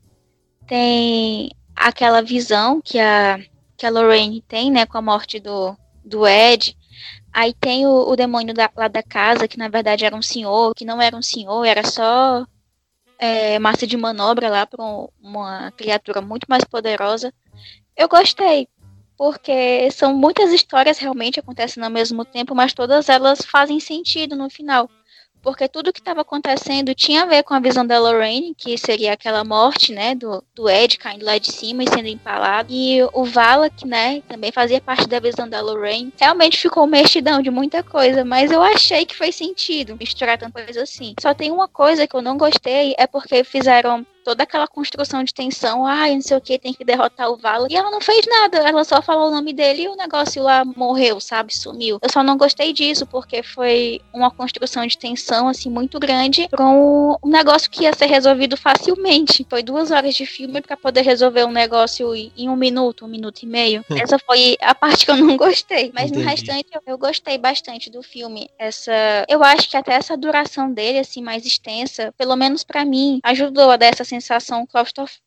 Tem aquela visão que a, que a Lorraine tem, né, com a morte do, do Ed. Aí tem o, o demônio da, lá da casa, que na verdade era um senhor, que não era um senhor, era só é, massa de manobra lá para uma criatura muito mais poderosa. Eu gostei, porque são muitas histórias realmente acontecendo ao mesmo tempo, mas todas elas fazem sentido no final porque tudo que estava acontecendo tinha a ver com a visão da Lorraine, que seria aquela morte, né, do, do Ed caindo lá de cima e sendo empalado, e o Valak, né, também fazia parte da visão da Lorraine. Realmente ficou mexidão de muita coisa, mas eu achei que fez sentido misturar tanta coisa assim. Só tem uma coisa que eu não gostei, é porque fizeram toda aquela construção de tensão, ai, não sei o que, tem que derrotar o Vala. E ela não fez nada, ela só falou o nome dele e o negócio lá morreu, sabe? Sumiu. Eu só não gostei disso, porque foi uma construção de tensão, assim, muito grande pra um, negócio que ia ser resolvido facilmente. Foi duas horas de filme para poder resolver um negócio em um minuto, um minuto e meio. Essa foi a parte que eu não gostei. Mas Entendi. no restante, eu, eu gostei bastante do filme. Essa. Eu acho que até essa duração dele, assim, mais extensa, pelo menos para mim, ajudou a dar essa sensação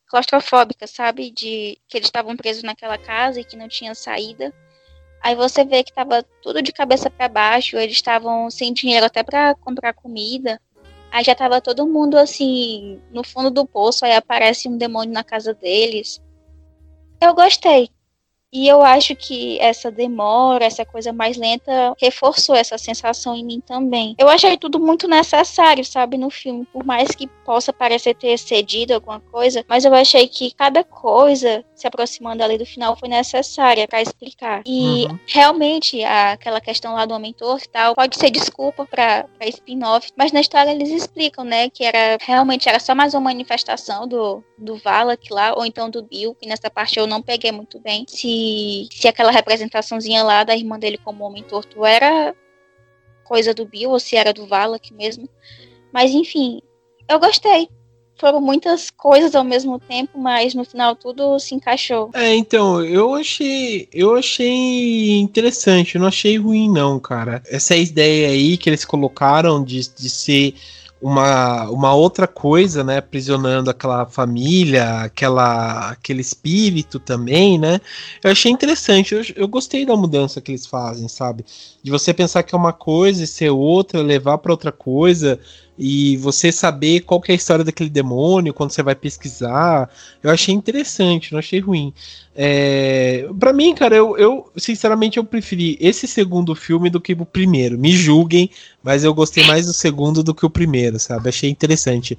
claustrofóbica, sabe? De que eles estavam presos naquela casa e que não tinha saída. Aí você vê que tava tudo de cabeça para baixo, eles estavam sem dinheiro até para comprar comida. Aí já tava todo mundo assim, no fundo do poço, aí aparece um demônio na casa deles. Eu gostei. E eu acho que essa demora, essa coisa mais lenta, reforçou essa sensação em mim também. Eu achei tudo muito necessário, sabe, no filme. Por mais que possa parecer ter cedido alguma coisa, mas eu achei que cada coisa se aproximando ali do final foi necessária para explicar. E uhum. realmente aquela questão lá do homem torto e tal pode ser desculpa para spin-off, mas na história eles explicam, né, que era realmente era só mais uma manifestação do do Valak lá ou então do Bill, que nessa parte eu não peguei muito bem. Se se, aquela representaçãozinha lá da irmã dele como homem torto era coisa do Bill ou se era do Valak mesmo. Mas enfim, eu gostei. Foram muitas coisas ao mesmo tempo, mas no final tudo se encaixou. É, então, eu achei, eu achei interessante, eu não achei ruim não, cara. Essa ideia aí que eles colocaram de, de ser uma, uma outra coisa, né, aprisionando aquela família, aquela, aquele espírito também, né? Eu achei interessante, eu, eu gostei da mudança que eles fazem, sabe? De você pensar que é uma coisa e ser outra, levar para outra coisa e você saber qual é a história daquele demônio quando você vai pesquisar. Eu achei interessante, não achei ruim. É, para mim, cara, eu, eu sinceramente eu preferi esse segundo filme do que o primeiro. Me julguem, mas eu gostei mais do segundo do que o primeiro, sabe? Achei interessante.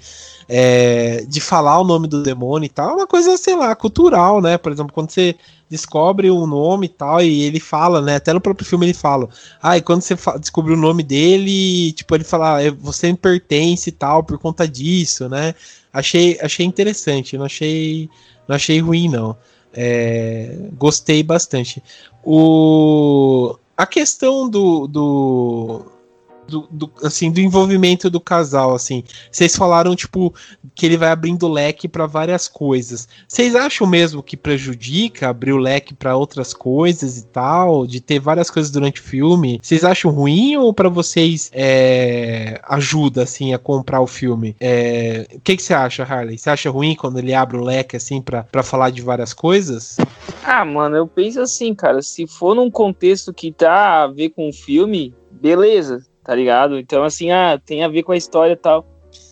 É, de falar o nome do demônio e tal, é uma coisa, sei lá, cultural, né? Por exemplo, quando você descobre o nome e tal, e ele fala, né? Até no próprio filme ele fala. Ah, e quando você descobre o nome dele, tipo, ele fala, ah, você me pertence e tal, por conta disso, né? Achei, achei interessante, não achei, não achei ruim, não. É, gostei bastante. O, a questão do, do do, do, assim, do envolvimento do casal, assim. Vocês falaram, tipo, que ele vai abrindo leque para várias coisas. Vocês acham mesmo que prejudica abrir o leque para outras coisas e tal, de ter várias coisas durante o filme? Vocês acham ruim ou para vocês é, ajuda, assim, a comprar o filme? É, o que, você acha, Harley? Você acha ruim quando ele abre o leque, assim, para falar de várias coisas? Ah, mano, eu penso assim, cara, se for num contexto que tá a ver com o filme, beleza, tá ligado? Então, assim, ah, tem a ver com a história e tal.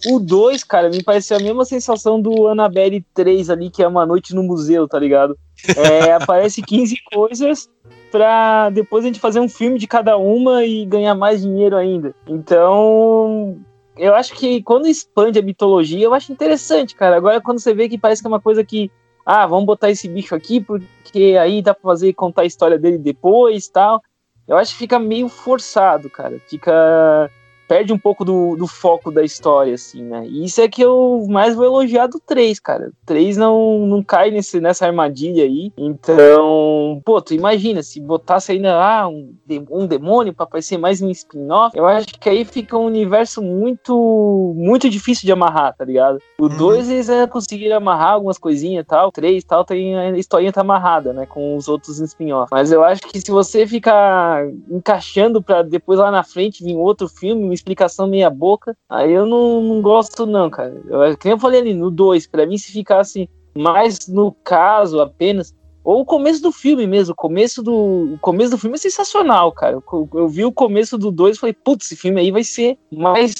O 2, cara, me pareceu a mesma sensação do Annabelle 3 ali, que é uma noite no museu, tá ligado? É, aparece 15 coisas pra depois a gente fazer um filme de cada uma e ganhar mais dinheiro ainda. Então, eu acho que quando expande a mitologia, eu acho interessante, cara. Agora, quando você vê que parece que é uma coisa que, ah, vamos botar esse bicho aqui, porque aí dá pra fazer contar a história dele depois tal. Eu acho que fica meio forçado, cara. Fica perde um pouco do, do foco da história, assim, né? E isso é que eu mais vou elogiar do 3, cara. O 3 não, não cai nesse, nessa armadilha aí. Então, pô, tu imagina, se botasse ainda ah, um, um demônio pra aparecer mais um spin-off, eu acho que aí fica um universo muito, muito difícil de amarrar, tá ligado? O 2 uhum. eles é, conseguiram amarrar algumas coisinhas e tal, o 3 tal, tem, a historinha tá amarrada, né, com os outros spin-off. Mas eu acho que se você ficar encaixando pra depois lá na frente vir outro filme, explicação meia boca, aí eu não, não gosto não, cara. Eu, como eu falei ali no 2, pra mim se ficasse mais no caso apenas, ou o começo do filme mesmo, o começo do, o começo do filme é sensacional, cara. Eu, eu vi o começo do 2 e falei, putz, esse filme aí vai ser mais,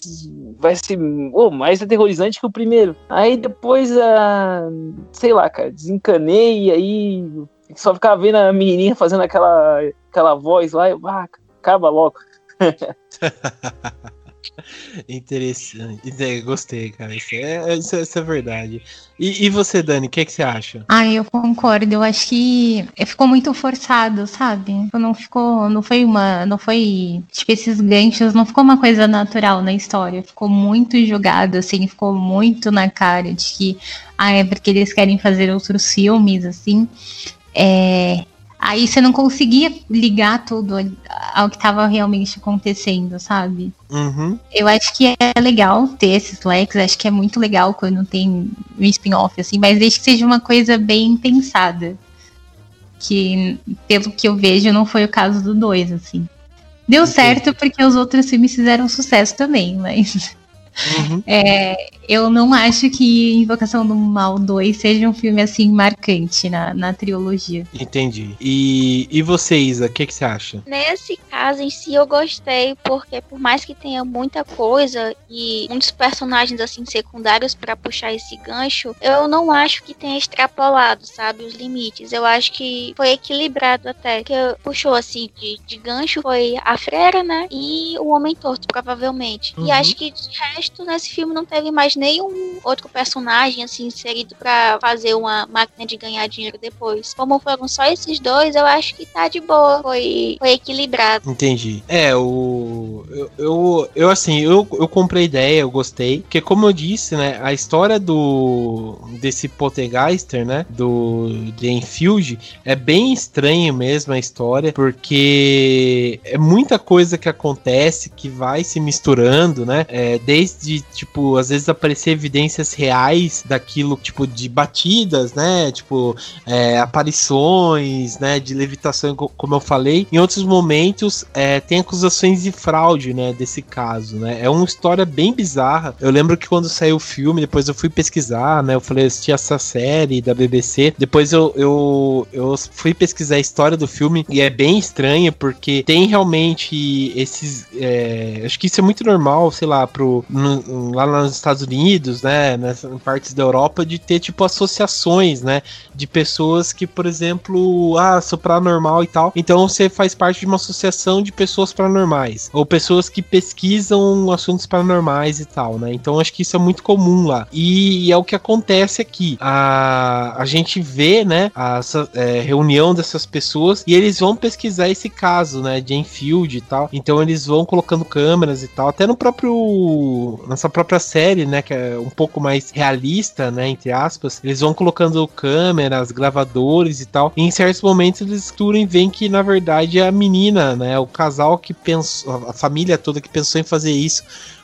vai ser oh, mais aterrorizante que o primeiro. Aí depois, uh, sei lá, cara, desencanei e aí só ficava vendo a menininha fazendo aquela, aquela voz lá, e, ah, acaba logo. Interessante. Gostei, cara. Isso é, isso, isso é verdade. E, e, você, Dani, o que, é que você acha? Ah, eu concordo. Eu acho que ficou muito forçado, sabe? Não ficou. Não foi uma. Não foi. Tipo, esses ganchos não ficou uma coisa natural na história. Ficou muito jogado, assim, ficou muito na cara de que. Ah, é porque eles querem fazer outros filmes, assim. É, aí você não conseguia ligar tudo ao que estava realmente acontecendo, sabe? Uhum. Eu acho que é legal ter esses leques, acho que é muito legal quando tem um spin-off, assim, mas desde que seja uma coisa bem pensada. Que, pelo que eu vejo, não foi o caso do 2, assim. Deu certo porque os outros filmes fizeram sucesso também, mas. Uhum. É, eu não acho que Invocação do Mal 2 seja um filme assim marcante na, na trilogia. Entendi. E, e você, Isa, o que, que você acha? Nesse caso em si eu gostei, porque por mais que tenha muita coisa e muitos personagens assim secundários para puxar esse gancho, eu não acho que tenha extrapolado, sabe, os limites. Eu acho que foi equilibrado até. Que puxou assim de, de gancho foi a Frera, né? E o Homem Torto, provavelmente. Uhum. E acho que de resto resto, nesse filme não teve mais nenhum outro personagem assim inserido para fazer uma máquina de ganhar dinheiro depois. Como foram só esses dois, eu acho que tá de boa. Foi, foi equilibrado. Entendi. É, o. Eu, eu, eu assim, eu, eu comprei a ideia, eu gostei. Porque, como eu disse, né, a história do. desse Poltergeister, né? Do The Enfield, é bem estranho mesmo a história, porque é muita coisa que acontece que vai se misturando, né? É, desde de, tipo, às vezes aparecer evidências reais daquilo, tipo, de batidas, né? Tipo, é, aparições, né? De levitação, como eu falei. Em outros momentos, é, tem acusações de fraude, né? Desse caso, né? É uma história bem bizarra. Eu lembro que quando saiu o filme, depois eu fui pesquisar, né? Eu falei, assisti essa série da BBC. Depois eu, eu, eu fui pesquisar a história do filme e é bem estranha porque tem realmente esses. É, acho que isso é muito normal, sei lá, pro, no, lá nos Estados Unidos, né, nas partes da Europa, de ter tipo associações, né, de pessoas que, por exemplo, ah, sou paranormal e tal. Então você faz parte de uma associação de pessoas paranormais ou pessoas que pesquisam assuntos paranormais e tal, né? Então acho que isso é muito comum lá. E, e é o que acontece aqui. A, a gente vê, né, a é, reunião dessas pessoas e eles vão pesquisar esse caso, né, de Enfield e tal. Então eles vão colocando câmeras e tal, até no próprio nessa própria série, né, que é um pouco mais realista, né, entre aspas, eles vão colocando câmeras, gravadores e tal. E em certos momentos eles estudam e veem que na verdade é a menina, né, o casal que pensou, a família toda que pensou em fazer isso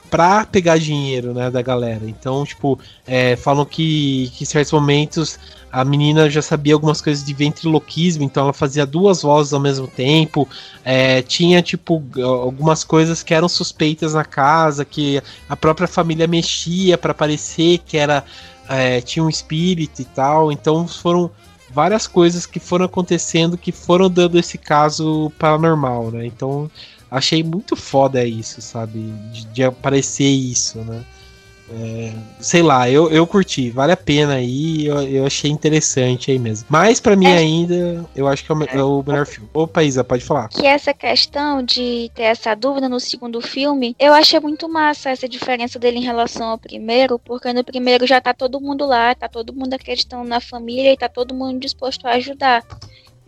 pra pegar dinheiro, né, da galera. Então, tipo, é, falam que, que em certos momentos a menina já sabia algumas coisas de ventriloquismo, então ela fazia duas vozes ao mesmo tempo. É, tinha, tipo, algumas coisas que eram suspeitas na casa, que a própria família mexia para parecer que era. É, tinha um espírito e tal. Então foram várias coisas que foram acontecendo que foram dando esse caso paranormal, né? Então achei muito foda isso, sabe? De, de aparecer isso, né? É, sei lá, eu, eu curti, vale a pena aí, eu, eu achei interessante aí mesmo. Mas para mim É. ainda, eu acho que é o, me- é o melhor filme. Opa, Isa, pode falar. que essa questão de ter essa dúvida no segundo filme, eu achei muito massa essa diferença dele em relação ao primeiro, porque no primeiro já tá todo mundo lá, tá todo mundo acreditando na família e tá todo mundo disposto a ajudar.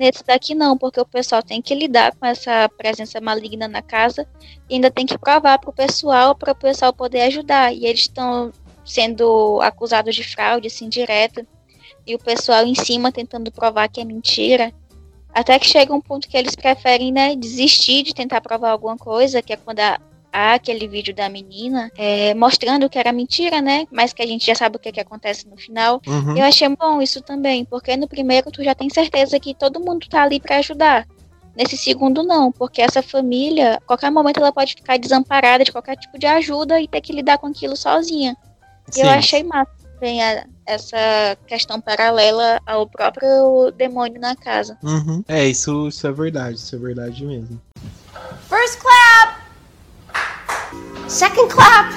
Nesse daqui não, porque o pessoal tem que lidar com essa presença maligna na casa e ainda tem que provar pro pessoal para o pessoal poder ajudar. E eles estão sendo acusados de fraude assim direta e o pessoal em cima tentando provar que é mentira. Até que chega um ponto que eles preferem, né, desistir de tentar provar alguma coisa, que é quando há, há aquele vídeo da menina é, mostrando que era mentira, né? Mas que a gente já sabe o que, que acontece no final. Uhum. Eu achei bom isso também, porque no primeiro tu já tem certeza que todo mundo tá ali pra ajudar. Nesse segundo não, porque essa família, a qualquer momento ela pode ficar desamparada de qualquer tipo de ajuda e ter que lidar com aquilo sozinha. E Sim. eu achei massa também a- essa questão paralela ao próprio demônio na casa. Uhum. É, isso, isso é verdade, isso é verdade mesmo. First clap. Second clap.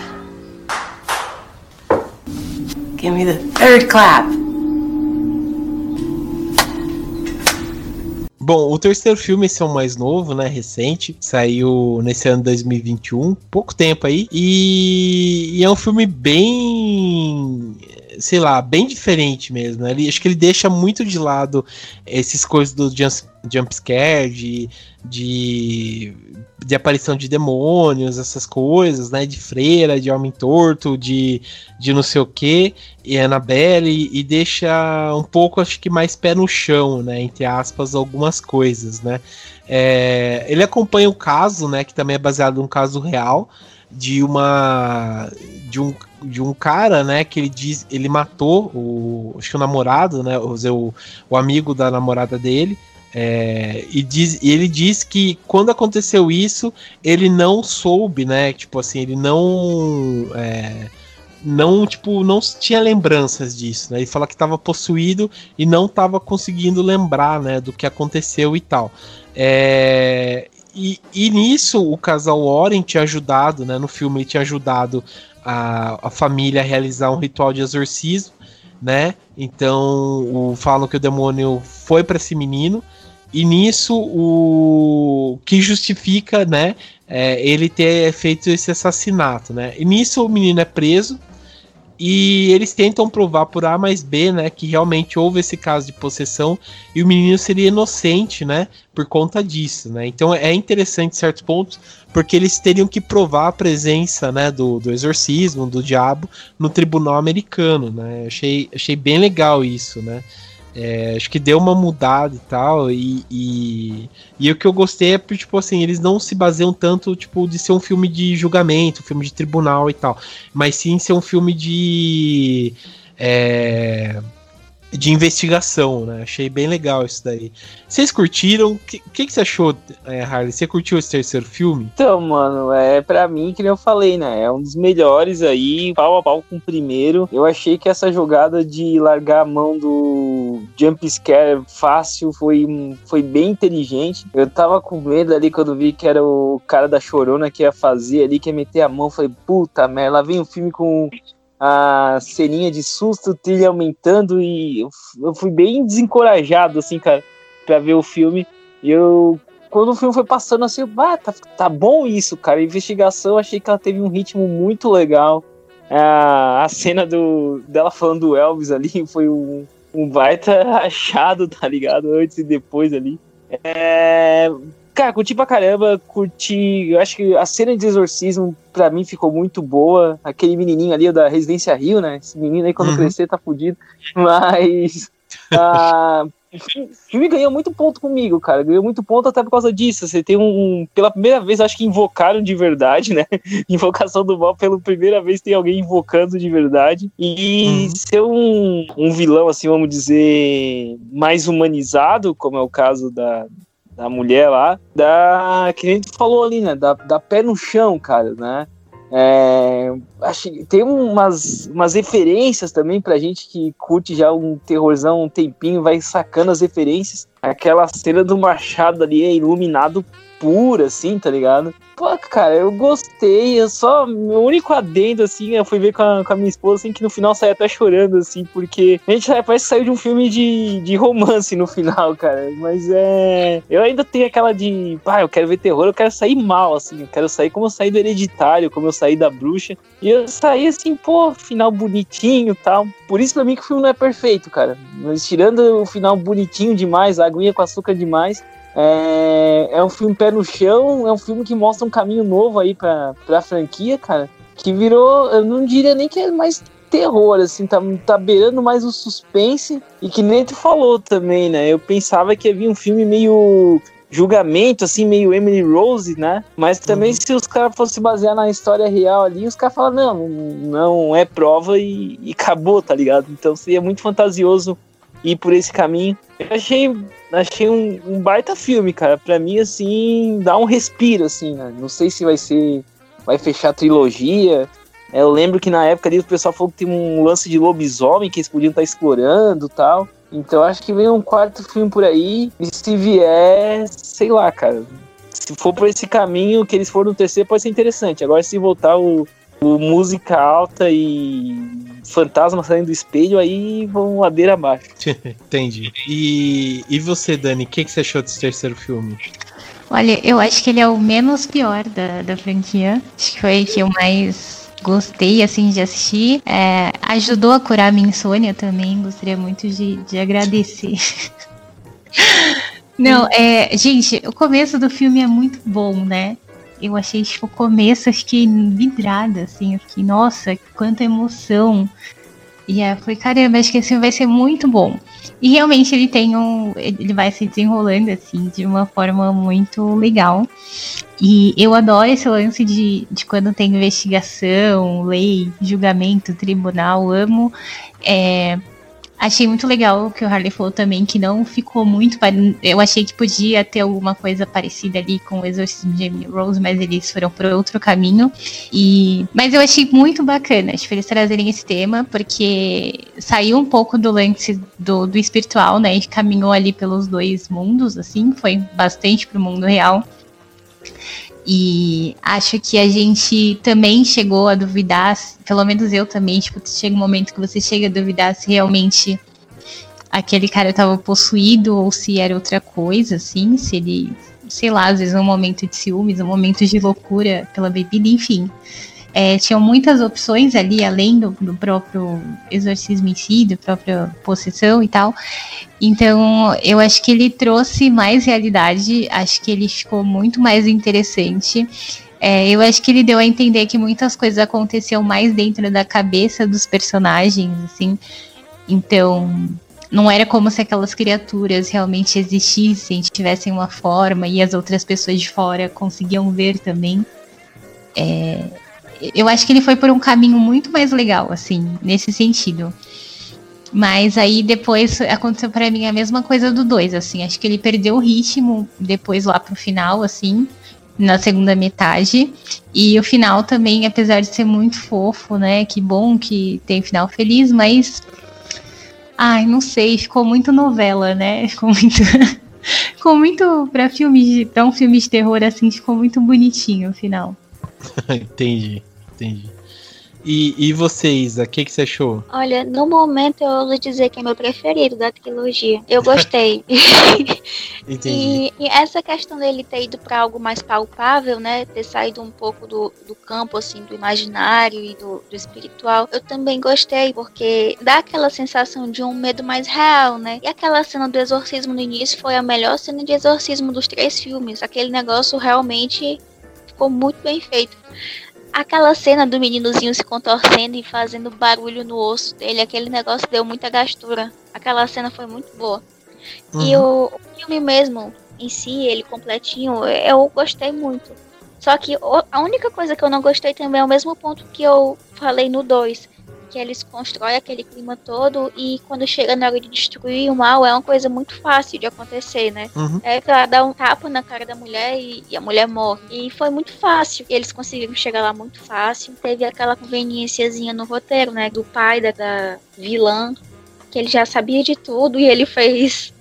Give me the third clap. Bom, o terceiro filme, esse é o mais novo, né? Recente. Saiu nesse ano de 2021, pouco tempo aí. E, e é um filme bem. Sei lá, bem diferente mesmo. né? Ele, acho que ele deixa muito de lado esses coisas do jump, jump scare, de, de, de aparição de demônios, essas coisas, né? De freira, de homem torto, de, de não sei o que e Annabelle e deixa um pouco, acho que mais pé no chão, né? Entre aspas, algumas coisas, né? É, ele acompanha o caso, né? Que também é baseado num caso real de uma de um, de um cara, né? Que ele diz ele matou o acho que o namorado, né? O, o, o amigo da namorada dele. É, e, diz, e ele diz que quando aconteceu isso, ele não soube, né? Tipo assim, ele não. É, não, tipo, não tinha lembranças disso, né? Ele fala que estava possuído e não estava conseguindo lembrar, né, do que aconteceu e tal. É, e, e nisso o casal Warren tinha ajudado, né? No filme ele tinha ajudado a, a família a realizar um ritual de exorcismo, né? Então o, falam que o demônio foi para esse menino e nisso o que justifica, né? É, ele ter feito esse assassinato, né? E nisso o menino é preso e eles tentam provar por A mais B, né, que realmente houve esse caso de possessão e o menino seria inocente, né, por conta disso, né. Então é interessante certos pontos, porque eles teriam que provar a presença, né, do, do exorcismo, do diabo, no tribunal americano, né. Achei, achei bem legal isso, né. É, acho que deu uma mudada e tal, e, e, e, o que eu gostei é, tipo assim, eles não se baseiam tanto, tipo, de ser um filme de julgamento, um filme de tribunal e tal, mas sim ser um filme de... É, de investigação, né? Achei bem legal isso daí. Vocês curtiram? O que, que, que, você achou, é, Harley? Você curtiu esse terceiro filme? Então, mano, é para mim, que eu falei, né? É um dos melhores aí, pau a pau com o primeiro. Eu achei que essa jogada de largar a mão do jump scare fácil foi, foi bem inteligente. Eu tava com medo ali quando vi que era o cara da chorona que ia fazer ali, que ia meter a mão. Falei, puta merda, lá vem um filme com a ceninha de susto, trilha aumentando e eu, eu fui bem desencorajado, assim, cara, pra ver o filme. E eu, quando o filme foi passando, assim, ah, tá, tá bom isso, cara. A investigação, achei que ela teve um ritmo muito legal. A, a cena do, dela falando do Elvis ali foi um, um baita achado, tá ligado? Antes e depois ali. É, Cara, curti pra caramba, curti. Eu acho que a cena de exorcismo, pra mim, ficou muito boa. Aquele menininho ali da Residência Rio, né? Esse menino aí, quando uhum. crescer, tá fudido. Mas. Uh, o filme ganhou muito ponto comigo, cara. Ganhou muito ponto até por causa disso. Você tem um. pela primeira vez, acho que invocaram de verdade, né? Invocação do mal, pela primeira vez tem alguém invocando de verdade. E uhum. ser um, um vilão, assim, vamos dizer, mais humanizado, como é o caso da, da mulher lá, da que a gente falou ali, né? Da, da pé no chão, cara, né? É, acho, tem umas, umas referências também pra gente que curte já um terrorzão um tempinho, vai sacando as referências. aquela cena do machado ali é iluminado pura, assim, tá ligado? Pô, cara, eu gostei. Eu só. Meu único adendo, assim, eu fui ver com a, com a minha esposa, assim, que no final saiu até chorando, assim, porque a gente parece que saiu de um filme de, de romance no final, cara. Mas é. Eu ainda tenho aquela de. Pá, eu quero ver terror, eu quero sair mal, assim. Eu quero sair como eu saí do hereditário, como eu saí da bruxa. E eu saí assim, pô, final bonitinho e tal. Por isso, pra mim, que o filme não é perfeito, cara. Mas tirando o final bonitinho demais, a aguinha com açúcar demais. É, é um filme pé no chão, é um filme que mostra um caminho novo aí pra, pra franquia, cara. Que virou, eu não diria nem que é mais terror, assim, tá, tá beirando mais o suspense. E que nem tu falou também, né? Eu pensava que havia um filme meio julgamento, assim, meio Emily Rose, né? Mas também uhum. se os caras fossem basear na história real ali, os caras falam, não, não é prova e, e acabou, tá ligado? Então seria muito fantasioso ir por esse caminho. Eu achei, achei um, um baita filme, cara. Pra mim, assim, dá um respiro, assim, né? Não sei se vai ser. Vai fechar a trilogia. Eu lembro que na época ali o pessoal falou que tem um lance de lobisomem que eles podiam estar tá explorando tal. Então acho que vem um quarto filme por aí. E se vier, sei lá, cara. Se for por esse caminho que eles foram no terceiro, pode ser interessante. Agora, se voltar o, o música alta e fantasma saindo do espelho, aí vão ladeira abaixo. Entendi. E, e você, Dani, o que, que você achou desse terceiro filme? Olha, eu acho que ele é o menos pior da, da franquia. Acho que foi o que eu mais gostei assim de assistir. É, ajudou a curar a minha insônia também. Gostaria muito de, de agradecer. Não, é, gente, o começo do filme é muito bom, né? Eu achei, tipo, o começo, eu fiquei vidrada, assim, eu fiquei, nossa, quanta emoção. E aí eu falei, caramba, acho que esse vai ser muito bom. E realmente ele tem um. Ele vai se desenrolando, assim, de uma forma muito legal. E eu adoro esse lance de, de quando tem investigação, lei, julgamento, tribunal, amo. É, Achei muito legal o que o Harley falou também, que não ficou muito. Eu achei que podia ter alguma coisa parecida ali com o Exorcismo de Emily Rose, mas eles foram por outro caminho. E Mas eu achei muito bacana tipo, eles trazerem esse tema, porque saiu um pouco do lance do, do espiritual, né? E caminhou ali pelos dois mundos, assim, foi bastante pro mundo real. E acho que a gente também chegou a duvidar, pelo menos eu também, tipo, chega um momento que você chega a duvidar se realmente aquele cara estava possuído ou se era outra coisa, assim, se ele, sei lá, às vezes um momento de ciúmes, um momento de loucura pela bebida, enfim. É, tinham muitas opções ali, além do, do, próprio exorcismo em si, da própria possessão e tal. Então, eu acho que ele trouxe mais realidade, acho que ele ficou muito mais interessante. É, eu acho que ele deu a entender que muitas coisas aconteciam mais dentro da cabeça dos personagens, assim. Então, não era como se aquelas criaturas realmente existissem, tivessem uma forma e as outras pessoas de fora conseguiam ver também. É, eu acho que ele foi por um caminho muito mais legal, assim, nesse sentido. Mas aí depois aconteceu para mim a mesma coisa do 2, assim. Acho que ele perdeu o ritmo depois lá pro final, assim, na segunda metade. E o final também, apesar de ser muito fofo, né? Que bom que tem final feliz, mas. Ai, não sei, ficou muito novela, né? Ficou muito. ficou muito. Pra filme de. Pra um filme de terror assim, ficou muito bonitinho o final. entendi, entendi. E, e você, Isa, o que, que você achou? Olha, no momento eu ouso dizer que é meu preferido da trilogia. Eu gostei. Entendi. E, e, essa questão dele ter ido para algo mais palpável, né? Ter saído um pouco do, do campo, assim, do imaginário e do, do espiritual, eu também gostei, porque dá aquela sensação de um medo mais real, né? E aquela cena do exorcismo no início foi a melhor cena de exorcismo dos três filmes. Aquele negócio realmente ficou muito bem feito. Aquela cena do meninozinho se contorcendo e fazendo barulho no osso dele, aquele negócio deu muita gastura. Aquela cena foi muito boa. Uhum. E o, o, filme mesmo, em si, ele completinho, eu gostei muito. Só que a única coisa que eu não gostei também é o mesmo ponto que eu falei no 2 que eles constroem aquele clima todo e quando chega na hora de destruir o mal é uma coisa muito fácil de acontecer, né? Uhum. É pra dar um tapa na cara da mulher e, e, a mulher morre. E foi muito fácil. E eles conseguiram chegar lá muito fácil. Teve aquela conveniênciazinha no roteiro, né? Do pai da, da vilã, que ele já sabia de tudo e ele fez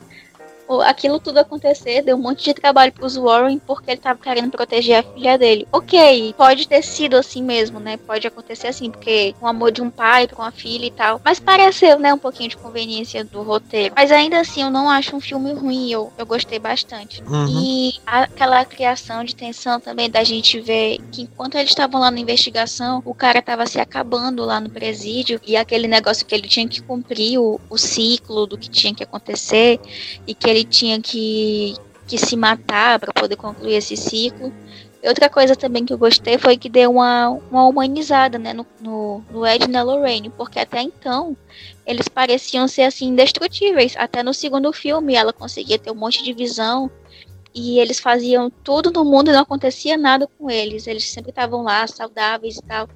aquilo tudo acontecer deu um monte de trabalho pros Warren porque ele tava querendo proteger a filha dele. Ok, pode ter sido assim mesmo, né? Pode acontecer assim, porque o amor de um pai com a filha e tal. Mas pareceu, né, um pouquinho de conveniência do roteiro. Mas ainda assim, eu não acho um filme ruim, eu, eu gostei bastante. Uhum. E aquela criação de tensão também da gente ver que enquanto eles estavam lá na investigação, o cara tava se acabando lá no presídio e aquele negócio que ele tinha que cumprir o, o ciclo do que tinha que acontecer e que ele tinha que, que se matar para poder concluir esse ciclo. Outra coisa também que eu gostei foi que deu uma, uma humanizada né, no, no, no Ed e na Lorraine, porque até então eles pareciam ser assim indestrutíveis. Até no segundo filme ela conseguia ter um monte de visão e eles faziam tudo no mundo e não acontecia nada com eles. Eles sempre estavam lá, saudáveis e tal.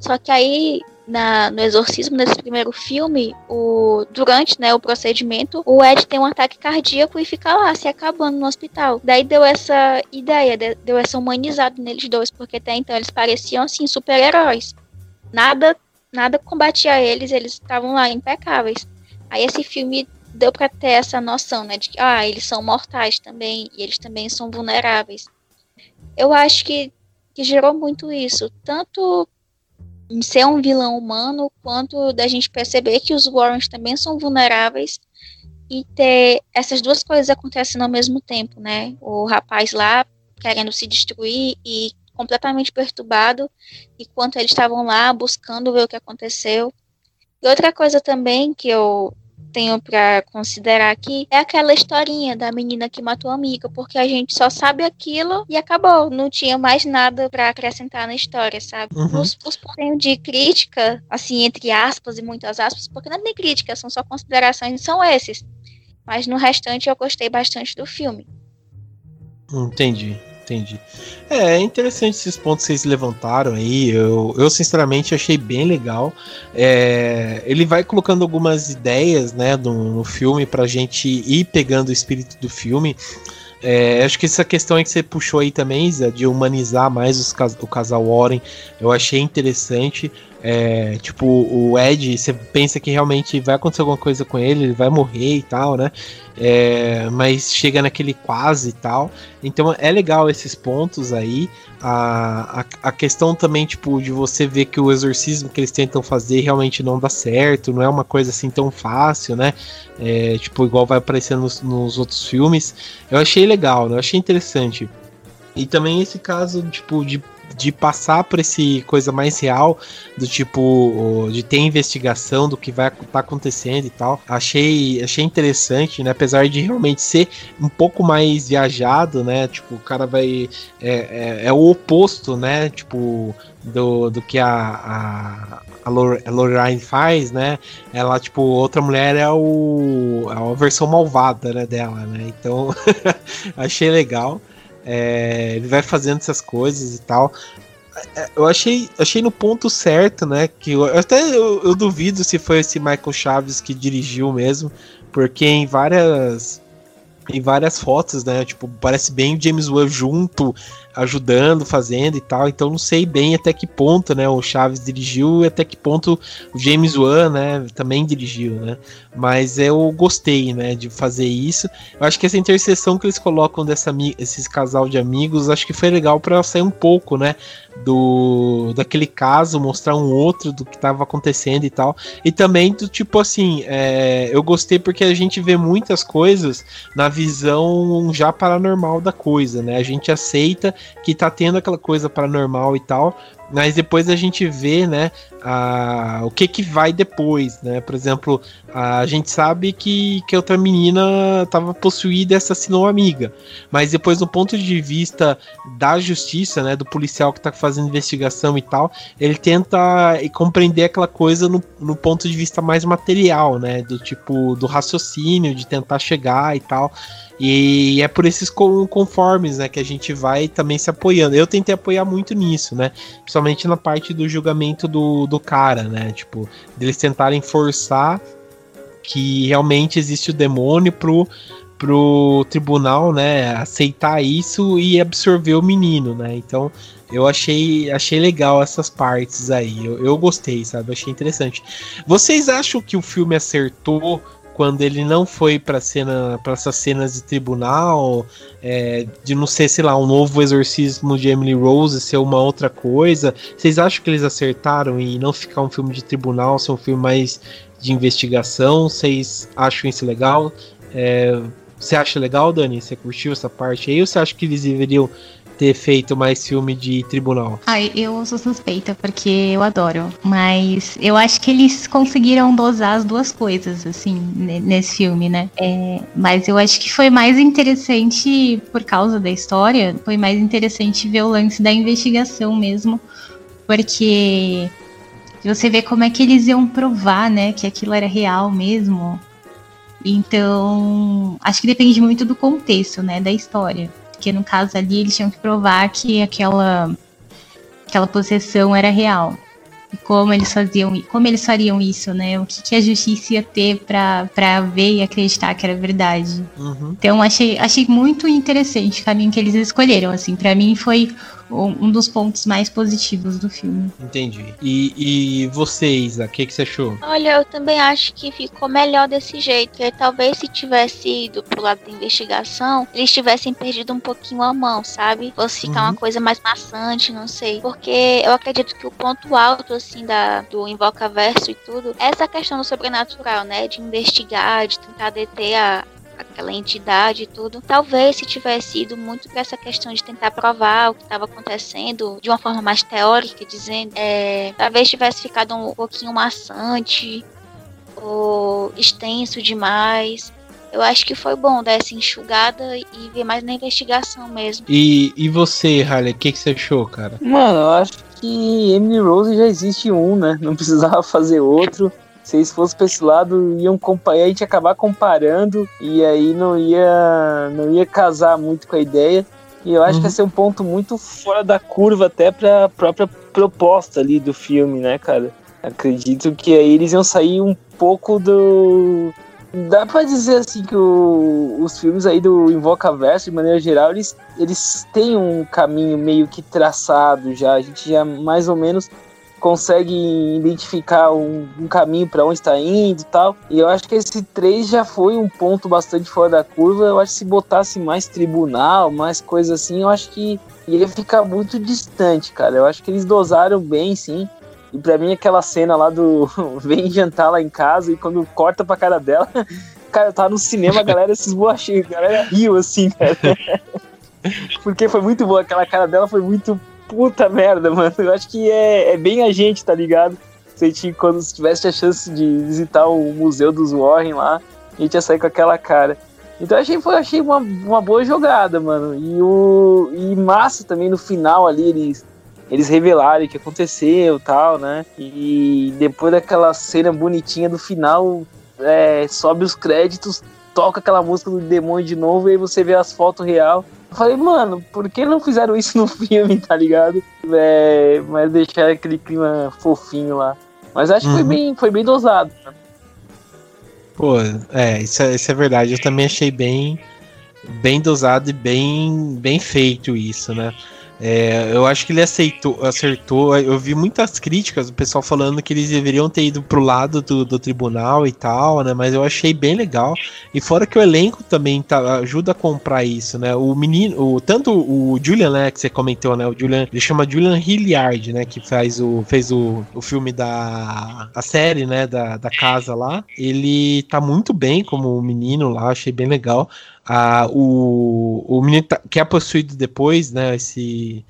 Só que aí na, no exorcismo nesse primeiro filme, o, durante né, o procedimento, o Ed tem um ataque cardíaco e fica lá se acabando no hospital. Daí deu essa ideia, deu essa humanizada neles dois, porque até então eles pareciam assim super-heróis. Nada, nada combatia eles, eles estavam lá impecáveis. Aí esse filme deu para ter essa noção, né, de que ah, eles são mortais também e eles também são vulneráveis. Eu acho que, que gerou muito isso, tanto em ser um vilão humano, quanto da gente perceber que os Warrens também são vulneráveis e ter essas duas coisas acontecendo ao mesmo tempo, né? O rapaz lá querendo se destruir e completamente perturbado, enquanto eles estavam lá buscando ver o que aconteceu. E outra coisa também que eu tenho para considerar aqui é aquela historinha da menina que matou a amiga, porque a gente só sabe aquilo e acabou, não tinha mais nada para acrescentar na história, sabe? Uhum. Os, os pontos de crítica, assim, entre aspas e muitas aspas, porque não é nem crítica, são só considerações, são esses. Mas no restante eu gostei bastante do filme. Entendi entendi. É, é interessante esses pontos que vocês levantaram aí. Eu, eu sinceramente achei bem legal. É, ele vai colocando algumas ideias, né, no, no filme pra gente ir pegando o espírito do filme. É, acho que essa questão aí que você puxou aí também, Isa, de humanizar mais os, o casal Warren, eu achei interessante. É, tipo, o Ed, você pensa que realmente vai acontecer alguma coisa com ele, ele vai morrer e tal, né? É, mas chega naquele quase e tal. Então é legal esses pontos aí. A, a, a, questão também, tipo, de você ver que o exorcismo que eles tentam fazer realmente não dá certo, não é uma coisa assim tão fácil, né? É, tipo, igual vai aparecendo nos, nos outros filmes. Eu achei legal, né? Eu achei interessante. E também esse caso, tipo, de de passar por esse coisa mais real, do tipo, de ter investigação do que vai estar tá acontecendo e tal. Achei, achei interessante, né? Apesar de realmente ser um pouco mais viajado, né? Tipo, o cara vai. É, é, é o oposto, né? Tipo, do, do que a, a, a Lorraine faz, né? Ela, tipo, outra mulher é, o, é a versão malvada né, dela, né? Então, achei legal. É, ele vai fazendo essas coisas e tal. É, eu achei, achei no ponto certo, né? Que eu, até eu, eu duvido se foi esse Michael Chaves que dirigiu mesmo, porque em várias em várias fotos, né? Tipo, parece bem o James Wan junto, ajudando, fazendo e tal. Então não sei bem até que ponto, né, o Chaves dirigiu e até que ponto o James Wan, né, também dirigiu, né? Mas eu gostei, né, de fazer isso. Eu acho que essa interseção que eles colocam dessa esses casal de amigos, acho que foi legal para sair um pouco, né, do daquele caso, mostrar um outro do que estava acontecendo e tal. E também do tipo assim, é, eu gostei porque a gente vê muitas coisas na visão já paranormal da coisa, né? A gente aceita que tá tendo aquela coisa paranormal e tal, mas depois a gente vê, né, a, o que que vai depois, né? Por exemplo, a gente sabe que, que outra menina estava possuída e assassinou uma amiga, mas depois do ponto de vista da justiça, né, do policial que está fazendo investigação e tal, ele tenta compreender aquela coisa no, no ponto de vista mais material, né, do tipo do raciocínio, de tentar chegar e tal. E é por esses conformes, né, que a gente vai também se apoiando. Eu tentei apoiar muito nisso, né? Principalmente na parte do julgamento do, do cara, né? Tipo, deles tentarem forçar que realmente existe o demônio pro, pro tribunal, né, aceitar isso e absorver o menino, né? Então, eu achei, achei legal essas partes aí. Eu, eu gostei, sabe? Achei interessante. Vocês acham que o filme acertou quando ele não foi para cena para essas cenas de tribunal é, de não ser sei lá um novo exorcismo de Emily Rose ser uma outra coisa. Vocês acham que eles acertaram e não ficar um filme de tribunal ser um filme mais de investigação? Vocês acham isso legal? É, você acha legal Dani? Você curtiu essa parte aí? Ou você acha que eles deveriam ter feito mais filme de tribunal? Ai, eu sou suspeita, porque eu adoro. Mas eu acho que eles conseguiram dosar as duas coisas, assim, nesse filme, né? É, mas eu acho que foi mais interessante, por causa da história, foi mais interessante ver o lance da investigação mesmo. Porque você vê como é que eles iam provar, né, que aquilo era real mesmo. Então, acho que depende muito do contexto, né, da história. Porque no caso ali eles tinham que provar que aquela, aquela possessão era real. E como eles faziam, como eles fariam isso, né? O que, que a justiça ia ter para ver e acreditar que era verdade. Uhum. Então achei, achei muito interessante o caminho que eles escolheram. Assim, para mim foi um dos pontos mais positivos do filme. Entendi. E, e você, Isa, o que, que você achou? Olha, eu também acho que ficou melhor desse jeito. Porque talvez se tivesse ido pro lado da investigação, eles tivessem perdido um pouquinho a mão, sabe? Fosse ficar uhum. uma coisa mais maçante, não sei. Porque eu acredito que o ponto alto, assim, da, do Invoca Verso e tudo, é essa questão do sobrenatural, né? De investigar, de tentar deter a, aquela entidade e tudo. Talvez se tivesse ido muito para essa questão de tentar provar o que estava acontecendo de uma forma mais teórica, dizendo, é, talvez tivesse ficado um pouquinho maçante ou extenso demais. Eu acho que foi bom dar essa enxugada e ver mais na investigação mesmo. E, e você, Harley, o que, que você achou, cara? Mano, eu acho que Emily Rose já existe um, né? Não precisava fazer outro se eles fossem pra esse lado, iam a gente ia acabar comparando e aí não ia, não ia casar muito com a ideia. E eu acho uhum. que ia ser um ponto muito fora da curva até pra própria proposta ali do filme, né, cara? Acredito que aí eles iam sair um pouco do. Dá pra dizer assim que o, os filmes aí do Invoca Verso, de maneira geral, eles, eles têm um caminho meio que traçado já. A gente já mais ou menos consegue identificar um, um caminho para onde está indo e tal. E eu acho que esse 3 já foi um ponto bastante fora da curva. Eu acho que se botasse mais tribunal, mais coisa assim, eu acho que ia ficar muito distante, cara. Eu acho que eles dosaram bem, sim. E pra mim, aquela cena lá do vem jantar lá em casa e quando corta pra cara dela, cara, tá no cinema, a galera se esboachou, a galera riu assim, cara. Porque foi muito boa, aquela cara dela foi muito puta merda, mano. Eu acho que é, é bem a gente, tá ligado? Se a gente, quando tivesse a chance de visitar o museu dos Warren lá, a gente ia sair com aquela cara. Então eu achei, foi, achei uma, uma boa jogada, mano. E, o, e massa também no final ali, eles, eles revelaram o que aconteceu tal, né? E depois daquela cena bonitinha do final, é, sobe os créditos, toca aquela música do demônio de novo e aí você vê as fotos real. Eu falei, mano, por que não fizeram isso no filme, tá ligado? É, mas deixar aquele clima fofinho lá. Mas acho uhum. que foi uhum. bem, foi bem dosado. Né? Pô, é isso, é, isso é verdade. Eu também achei bem, bem dosado e bem, bem feito isso, né? É, eu acho que ele aceitou, acertou. Eu vi muitas críticas do pessoal falando que eles deveriam ter ido pro lado do, do tribunal e tal, né? Mas eu achei bem legal. E fora que o elenco também tá, ajuda a comprar isso, né? O menino, o, tanto o Julian, né, que você comentou, né? O Julian, ele chama Julian Hilliard, né? Que faz o, fez o, o filme da a série, né? Da, da casa lá. Ele tá muito bem como menino lá, achei bem legal. Ah, o, o menino tá, que é possuído depois, né? Esse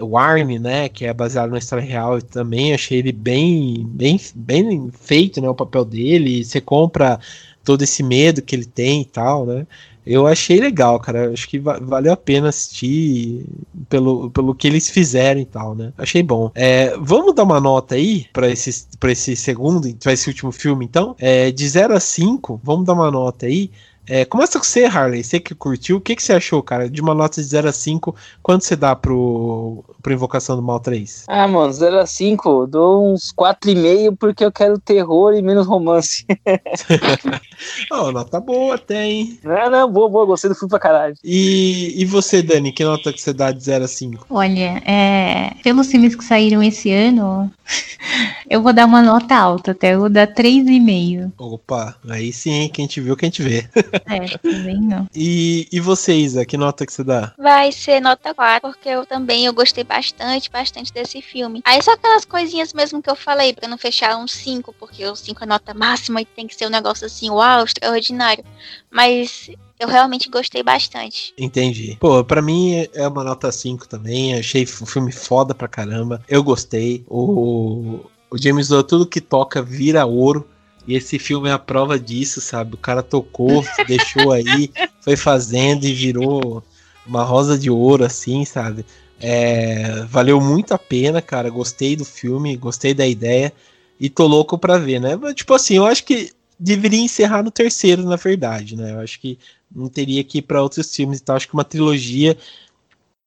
Warne, né? Que é baseado na história real, eu também achei ele bem, bem, bem feito, né? O papel dele. Você compra todo esse medo que ele tem e tal, né? Eu achei legal, cara. Acho que va valeu a pena assistir pelo, pelo que eles fizeram e tal, né? Achei bom. É, vamos dar uma nota aí para esse, pra esse segundo, para esse último filme, então? É, de 0 a 5, vamos dar uma nota aí. É, começa com você, Harley. Você que curtiu, o que, que você achou, cara? De uma nota de 0 a 5, quanto você dá pro, pro Invocação do Mal 3? Ah, mano, 0 a 5, dou uns 4,5 porque eu quero terror e menos romance. oh, nota boa até, hein? Não, não, boa, boa, gostei do filme pra caralho. E, e você, Dani, que nota que você dá de 0 a 5? Olha, é, pelos filmes que saíram esse ano, eu vou dar uma nota alta, até eu vou dar 3,5. Opa, aí sim, quem te viu, quem te vê. É, também não. E, e você, Isa, que nota que você dá? Vai ser nota 4, porque eu também eu gostei bastante, bastante desse filme. Aí só aquelas coisinhas mesmo que eu falei, pra não fechar um 5, porque o 5 é nota máxima e tem que ser um negócio assim, uau, extraordinário. Mas eu realmente gostei bastante. Entendi. Pô, pra mim é uma nota 5 também. Achei o filme foda pra caramba. Eu gostei. O, o James Wan, tudo que toca vira ouro. E esse filme é a prova disso, sabe? O cara tocou, deixou aí, foi fazendo e virou uma rosa de ouro, assim, sabe? É, valeu muito a pena, cara. Gostei do filme, gostei da ideia e tô louco pra ver, né? Tipo assim, eu acho que deveria encerrar no terceiro, na verdade, né? Eu acho que não teria que ir pra outros filmes e tal. Acho que uma trilogia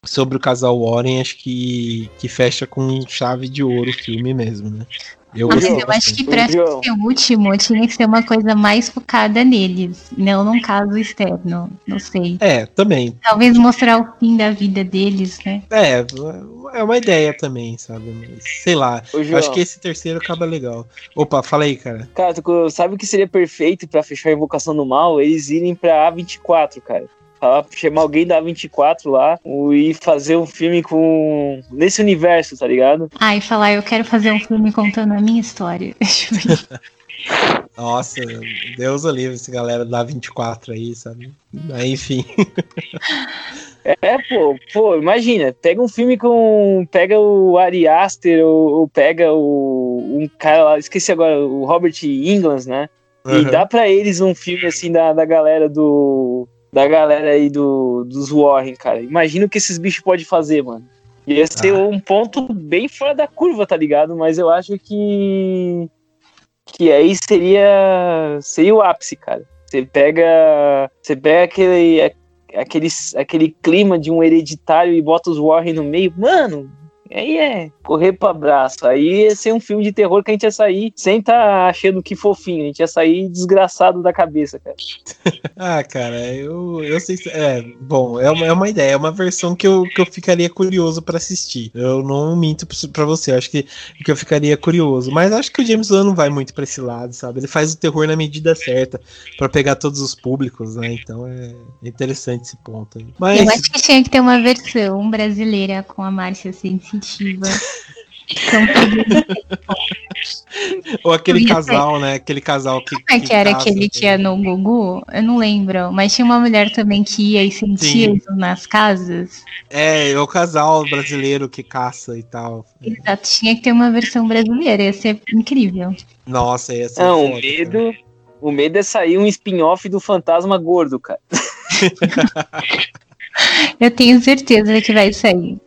sobre o casal Warren, acho que, que fecha com chave de ouro o filme mesmo, né? Eu, Mas eu acho que pra ser o último tinha que ser uma coisa mais focada neles, não num caso externo, não sei. É, também. Talvez mostrar o fim da vida deles, né? É, é uma ideia também, sabe? Mas, sei lá, Ô, acho que esse terceiro acaba legal. Opa, fala aí, cara. Cara, tu sabe o que seria perfeito para fechar a Invocação do Mal? Eles irem pra A24, cara chamar alguém da 24 lá e fazer um filme com. nesse universo, tá ligado? Ah, e falar, eu quero fazer um filme contando a minha história. Nossa, Deus o livre, essa galera da 24 aí, sabe? Aí, enfim. É, pô, pô, imagina, pega um filme com. Pega o Ari Aster, ou, ou pega o. Um cara lá, esqueci agora, o Robert England, né? E uhum. dá pra eles um filme assim da, da galera do da galera aí do, dos Warren, cara. Imagina o que esses bichos podem fazer, mano. Ia ser ah. um ponto bem fora da curva, tá ligado? Mas eu acho que. Que aí seria. Seria o ápice, cara. Você pega. Você pega aquele. Aquele, aquele clima de um hereditário e bota os Warren no meio. Mano, Aí é correr pra braço. Aí ia ser um filme de terror que a gente ia sair sem tá achando que fofinho. A gente ia sair desgraçado da cabeça, cara. ah, cara, eu, eu sei. É, bom, é uma, é uma ideia, é uma versão que eu, que eu ficaria curioso para assistir. Eu não minto pra você, acho que, que eu ficaria curioso. Mas acho que o James Wan não vai muito pra esse lado, sabe? Ele faz o terror na medida certa para pegar todos os públicos, né? Então é interessante esse ponto aí. Mas... Eu acho que tinha que ter uma versão brasileira com a Márcia Sensitiva positiva. Ou aquele casal, né? Aquele casal que. Como é que, que era casa, aquele que ia no Gugu? Eu não lembro. Mas tinha uma mulher também que ia e sentia Sim. isso nas casas. É, é o casal brasileiro que caça e tal. Exato, tinha que ter uma versão brasileira, ia ser incrível. Nossa, ia ser. Não, foda, o medo. O medo é sair um spin-off do fantasma gordo, cara. Eu tenho certeza que vai sair.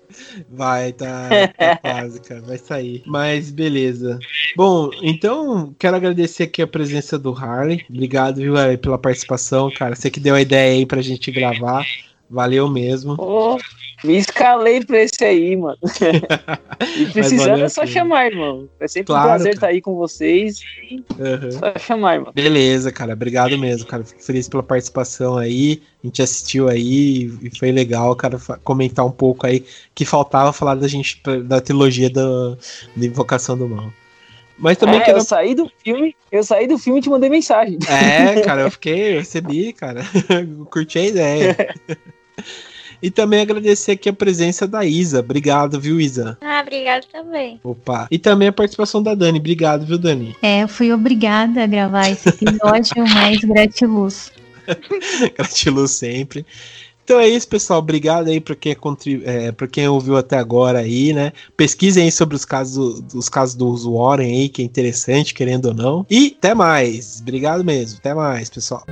Vai, tá, tá quase, cara. Vai sair. Mas beleza. Bom, então quero agradecer aqui a presença do Harley. Obrigado, viu, pela participação, cara. Você que deu a ideia aí pra gente gravar. Valeu mesmo. Oh, me escalei pra esse aí, mano. e precisando é só chamar, irmão. É sempre claro, um prazer estar tá aí com vocês. Uhum. Só chamar, irmão. Beleza, cara. Obrigado mesmo, cara. Fico feliz pela participação aí. A gente assistiu aí e foi legal, cara, comentar um pouco aí que faltava falar da gente da trilogia da, da Invocação do Mal. Mas também é, quero... eu saí do filme, eu saí do filme e te mandei mensagem. É, cara, eu fiquei, eu recebi, cara. Curti a ideia. E também agradecer aqui a presença da Isa. Obrigado, viu, Isa? Ah, obrigado também. Opa. E também a participação da Dani. Obrigado, viu, Dani? É, eu fui obrigada a gravar esse episódio, mas gratiluz. gratiluz sempre. Então é isso, pessoal. Obrigado aí para quem, é, pra quem ouviu até agora aí, né? Pesquisem aí sobre os casos, os casos dos Warren aí, que é interessante, querendo ou não. E até mais. Obrigado mesmo. Até mais, pessoal.